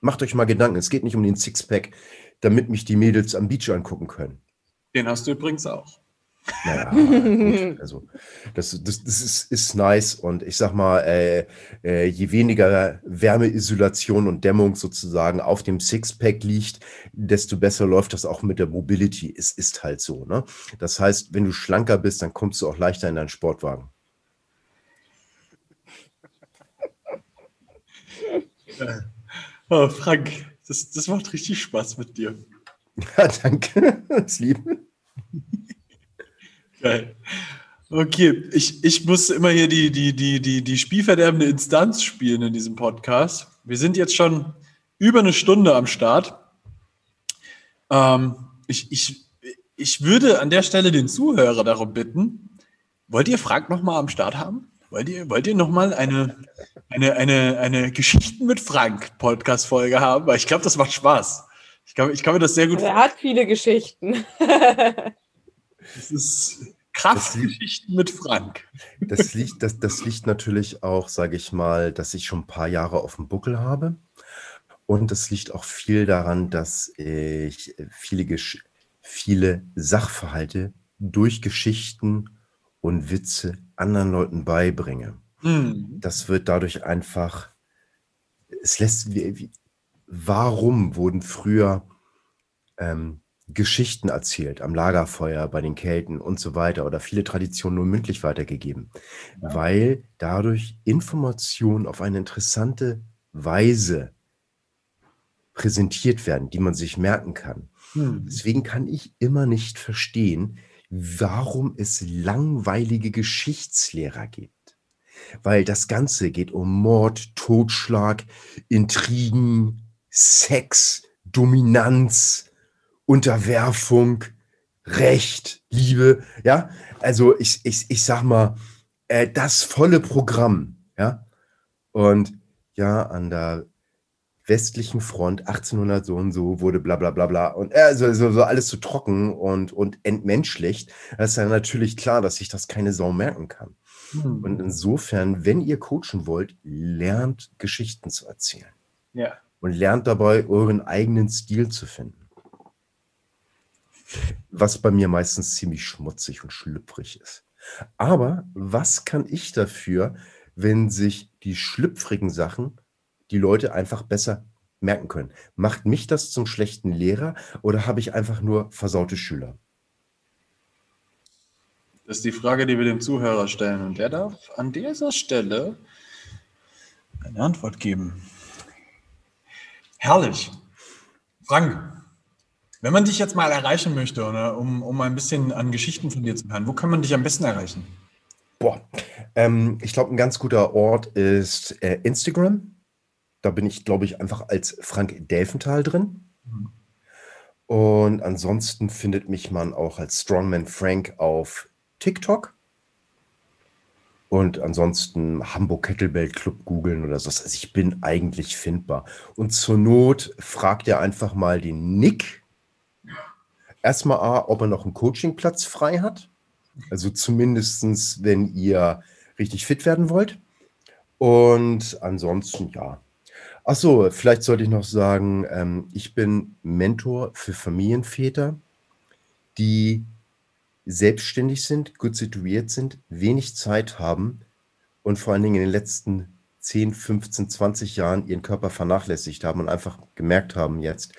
Macht euch mal Gedanken, es geht nicht um den Sixpack, damit mich die Mädels am Beach angucken können. Den hast du übrigens auch. Naja, gut. Also, das, das, das ist, ist nice und ich sag mal, äh, äh, je weniger Wärmeisolation und Dämmung sozusagen auf dem Sixpack liegt, desto besser läuft das auch mit der Mobility. Es ist halt so. Ne? Das heißt, wenn du schlanker bist, dann kommst du auch leichter in deinen Sportwagen. Oh, Frank, das, das macht richtig Spaß mit dir. Ja, danke. Das Liebe. Geil. Okay, ich, ich muss immer hier die, die, die, die, die spielverderbende Instanz spielen in diesem Podcast. Wir sind jetzt schon über eine Stunde am Start. Ähm, ich, ich, ich würde an der Stelle den Zuhörer darum bitten, wollt ihr Frank nochmal am Start haben? Wollt ihr, wollt ihr nochmal eine, eine, eine, eine Geschichten mit Frank Podcast-Folge haben? Weil ich glaube, das macht Spaß. Ich, glaub, ich kann mir das sehr gut vorstellen. Er hat viele Geschichten. Das ist Kraftgeschichten mit Frank. Das liegt, das, das liegt natürlich auch, sage ich mal, dass ich schon ein paar Jahre auf dem Buckel habe. Und es liegt auch viel daran, dass ich viele, viele Sachverhalte durch Geschichten und Witze anderen Leuten beibringe. Mhm. Das wird dadurch einfach, es lässt, wie, wie, warum wurden früher ähm, Geschichten erzählt am Lagerfeuer bei den Kelten und so weiter oder viele Traditionen nur mündlich weitergegeben, ja. weil dadurch Informationen auf eine interessante Weise präsentiert werden, die man sich merken kann. Hm. Deswegen kann ich immer nicht verstehen, warum es langweilige Geschichtslehrer gibt. Weil das Ganze geht um Mord, Totschlag, Intrigen, Sex, Dominanz, Unterwerfung, Recht, Liebe, ja. Also ich, ich, ich sag mal, äh, das volle Programm, ja. Und ja, an der westlichen Front 1800 so und so wurde bla bla bla bla und äh, so, so, so alles so trocken und, und entmenschlicht, da ist ja natürlich klar, dass sich das keine Sau merken kann. Hm. Und insofern, wenn ihr coachen wollt, lernt Geschichten zu erzählen. Ja. Und lernt dabei, euren eigenen Stil zu finden. Was bei mir meistens ziemlich schmutzig und schlüpfrig ist. Aber was kann ich dafür, wenn sich die schlüpfrigen Sachen die Leute einfach besser merken können? Macht mich das zum schlechten Lehrer oder habe ich einfach nur versaute Schüler? Das ist die Frage, die wir dem Zuhörer stellen. Und der darf an dieser Stelle eine Antwort geben. Herrlich. Frank, wenn man dich jetzt mal erreichen möchte, oder, um, um ein bisschen an Geschichten von dir zu hören, wo kann man dich am besten erreichen? Boah, ähm, ich glaube, ein ganz guter Ort ist äh, Instagram. Da bin ich, glaube ich, einfach als Frank Delfenthal drin. Mhm. Und ansonsten findet mich man auch als Strongman Frank auf TikTok. Und ansonsten Hamburg Kettlebell Club googeln oder so. Also ich bin eigentlich findbar. Und zur Not fragt ihr einfach mal den Nick. Erstmal A, ob er noch einen Coachingplatz frei hat. Also zumindest, wenn ihr richtig fit werden wollt. Und ansonsten, ja. Achso, vielleicht sollte ich noch sagen, ähm, ich bin Mentor für Familienväter, die selbstständig sind, gut situiert sind, wenig Zeit haben und vor allen Dingen in den letzten 10, 15, 20 Jahren ihren Körper vernachlässigt haben und einfach gemerkt haben jetzt,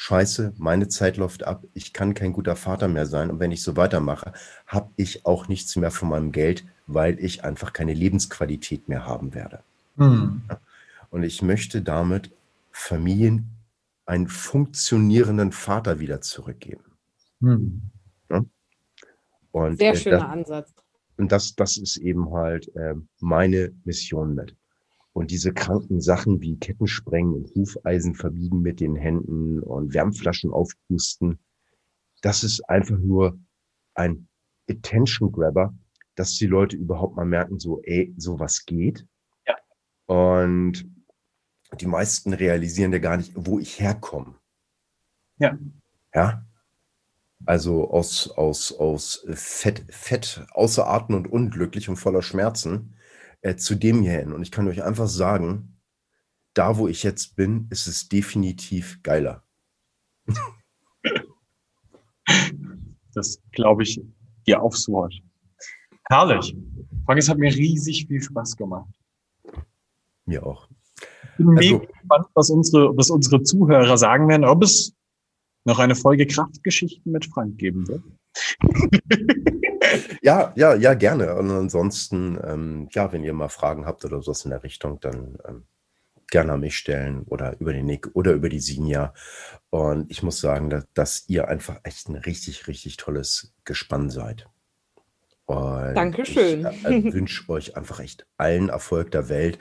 scheiße, meine Zeit läuft ab, ich kann kein guter Vater mehr sein und wenn ich so weitermache, habe ich auch nichts mehr von meinem Geld, weil ich einfach keine Lebensqualität mehr haben werde. Hm. Und ich möchte damit Familien einen funktionierenden Vater wieder zurückgeben. Hm. Und, Sehr äh, schöner das, Ansatz. Und das, das ist eben halt äh, meine Mission mit. Und diese kranken Sachen wie Kettensprengen und Hufeisen verbiegen mit den Händen und Wärmflaschen aufpusten, das ist einfach nur ein Attention Grabber, dass die Leute überhaupt mal merken, so, ey, sowas geht. Ja. Und die meisten realisieren ja gar nicht, wo ich herkomme. Ja. Ja also aus, aus, aus Fett, Fett außer Atem und unglücklich und voller Schmerzen, äh, zu dem hier hin. Und ich kann euch einfach sagen, da wo ich jetzt bin, ist es definitiv geiler. Das glaube ich dir aufs Wort. Herrlich. Frank, es hat mir riesig viel Spaß gemacht. Mir auch. Ich bin also, mega gespannt, was unsere, was unsere Zuhörer sagen werden, ob es noch eine Folge Kraftgeschichten mit Frank geben wird. ja, ja, ja, gerne. Und ansonsten, ähm, ja, wenn ihr mal Fragen habt oder sowas in der Richtung, dann ähm, gerne an mich stellen oder über den Nick oder über die Sinja. Und ich muss sagen, dass, dass ihr einfach echt ein richtig, richtig tolles Gespann seid. Und Dankeschön. Ich äh, wünsche euch einfach echt allen Erfolg der Welt.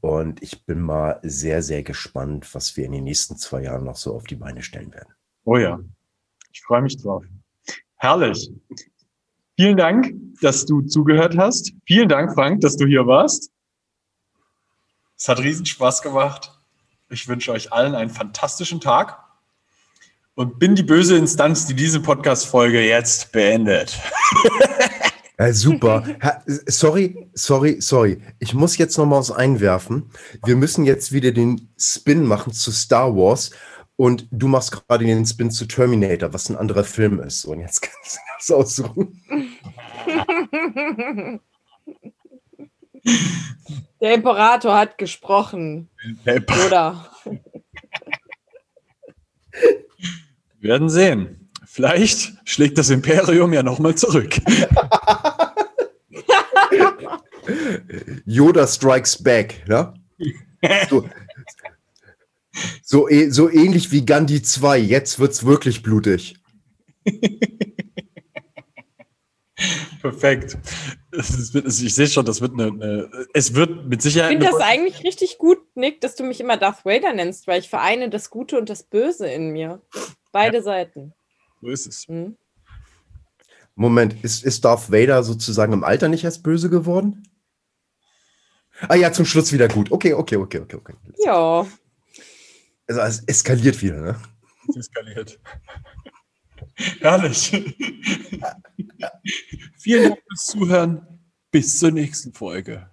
Und ich bin mal sehr, sehr gespannt, was wir in den nächsten zwei Jahren noch so auf die Beine stellen werden. Oh ja, ich freue mich drauf. Herrlich. Vielen Dank, dass du zugehört hast. Vielen Dank, Frank, dass du hier warst. Es hat riesen Spaß gemacht. Ich wünsche euch allen einen fantastischen Tag und bin die böse Instanz, die diese Podcast-Folge jetzt beendet. Ja, super. sorry, sorry, sorry. Ich muss jetzt noch mal was einwerfen. Wir müssen jetzt wieder den Spin machen zu Star Wars und du machst gerade den Spin zu Terminator, was ein anderer Film ist. So, und jetzt kannst du das aussuchen. Der Imperator hat gesprochen. Oder? Wir werden sehen. Vielleicht schlägt das Imperium ja nochmal zurück. Yoda strikes back, ne? So, so, e, so ähnlich wie Gandhi 2. Jetzt wird es wirklich blutig. Perfekt. ich sehe schon, das wird eine, eine, Es wird mit Sicherheit. Ich finde das eigentlich richtig gut, Nick, dass du mich immer Darth Vader nennst, weil ich vereine das Gute und das Böse in mir. Beide ja. Seiten. So ist es. Mhm. Moment, ist, ist Darth Vader sozusagen im Alter nicht erst böse geworden? Ah ja, zum Schluss wieder gut. Okay, okay, okay, okay, okay. Ja. Also es eskaliert wieder, ne? Es eskaliert. Herrlich. Vielen Dank fürs Zuhören. Bis zur nächsten Folge.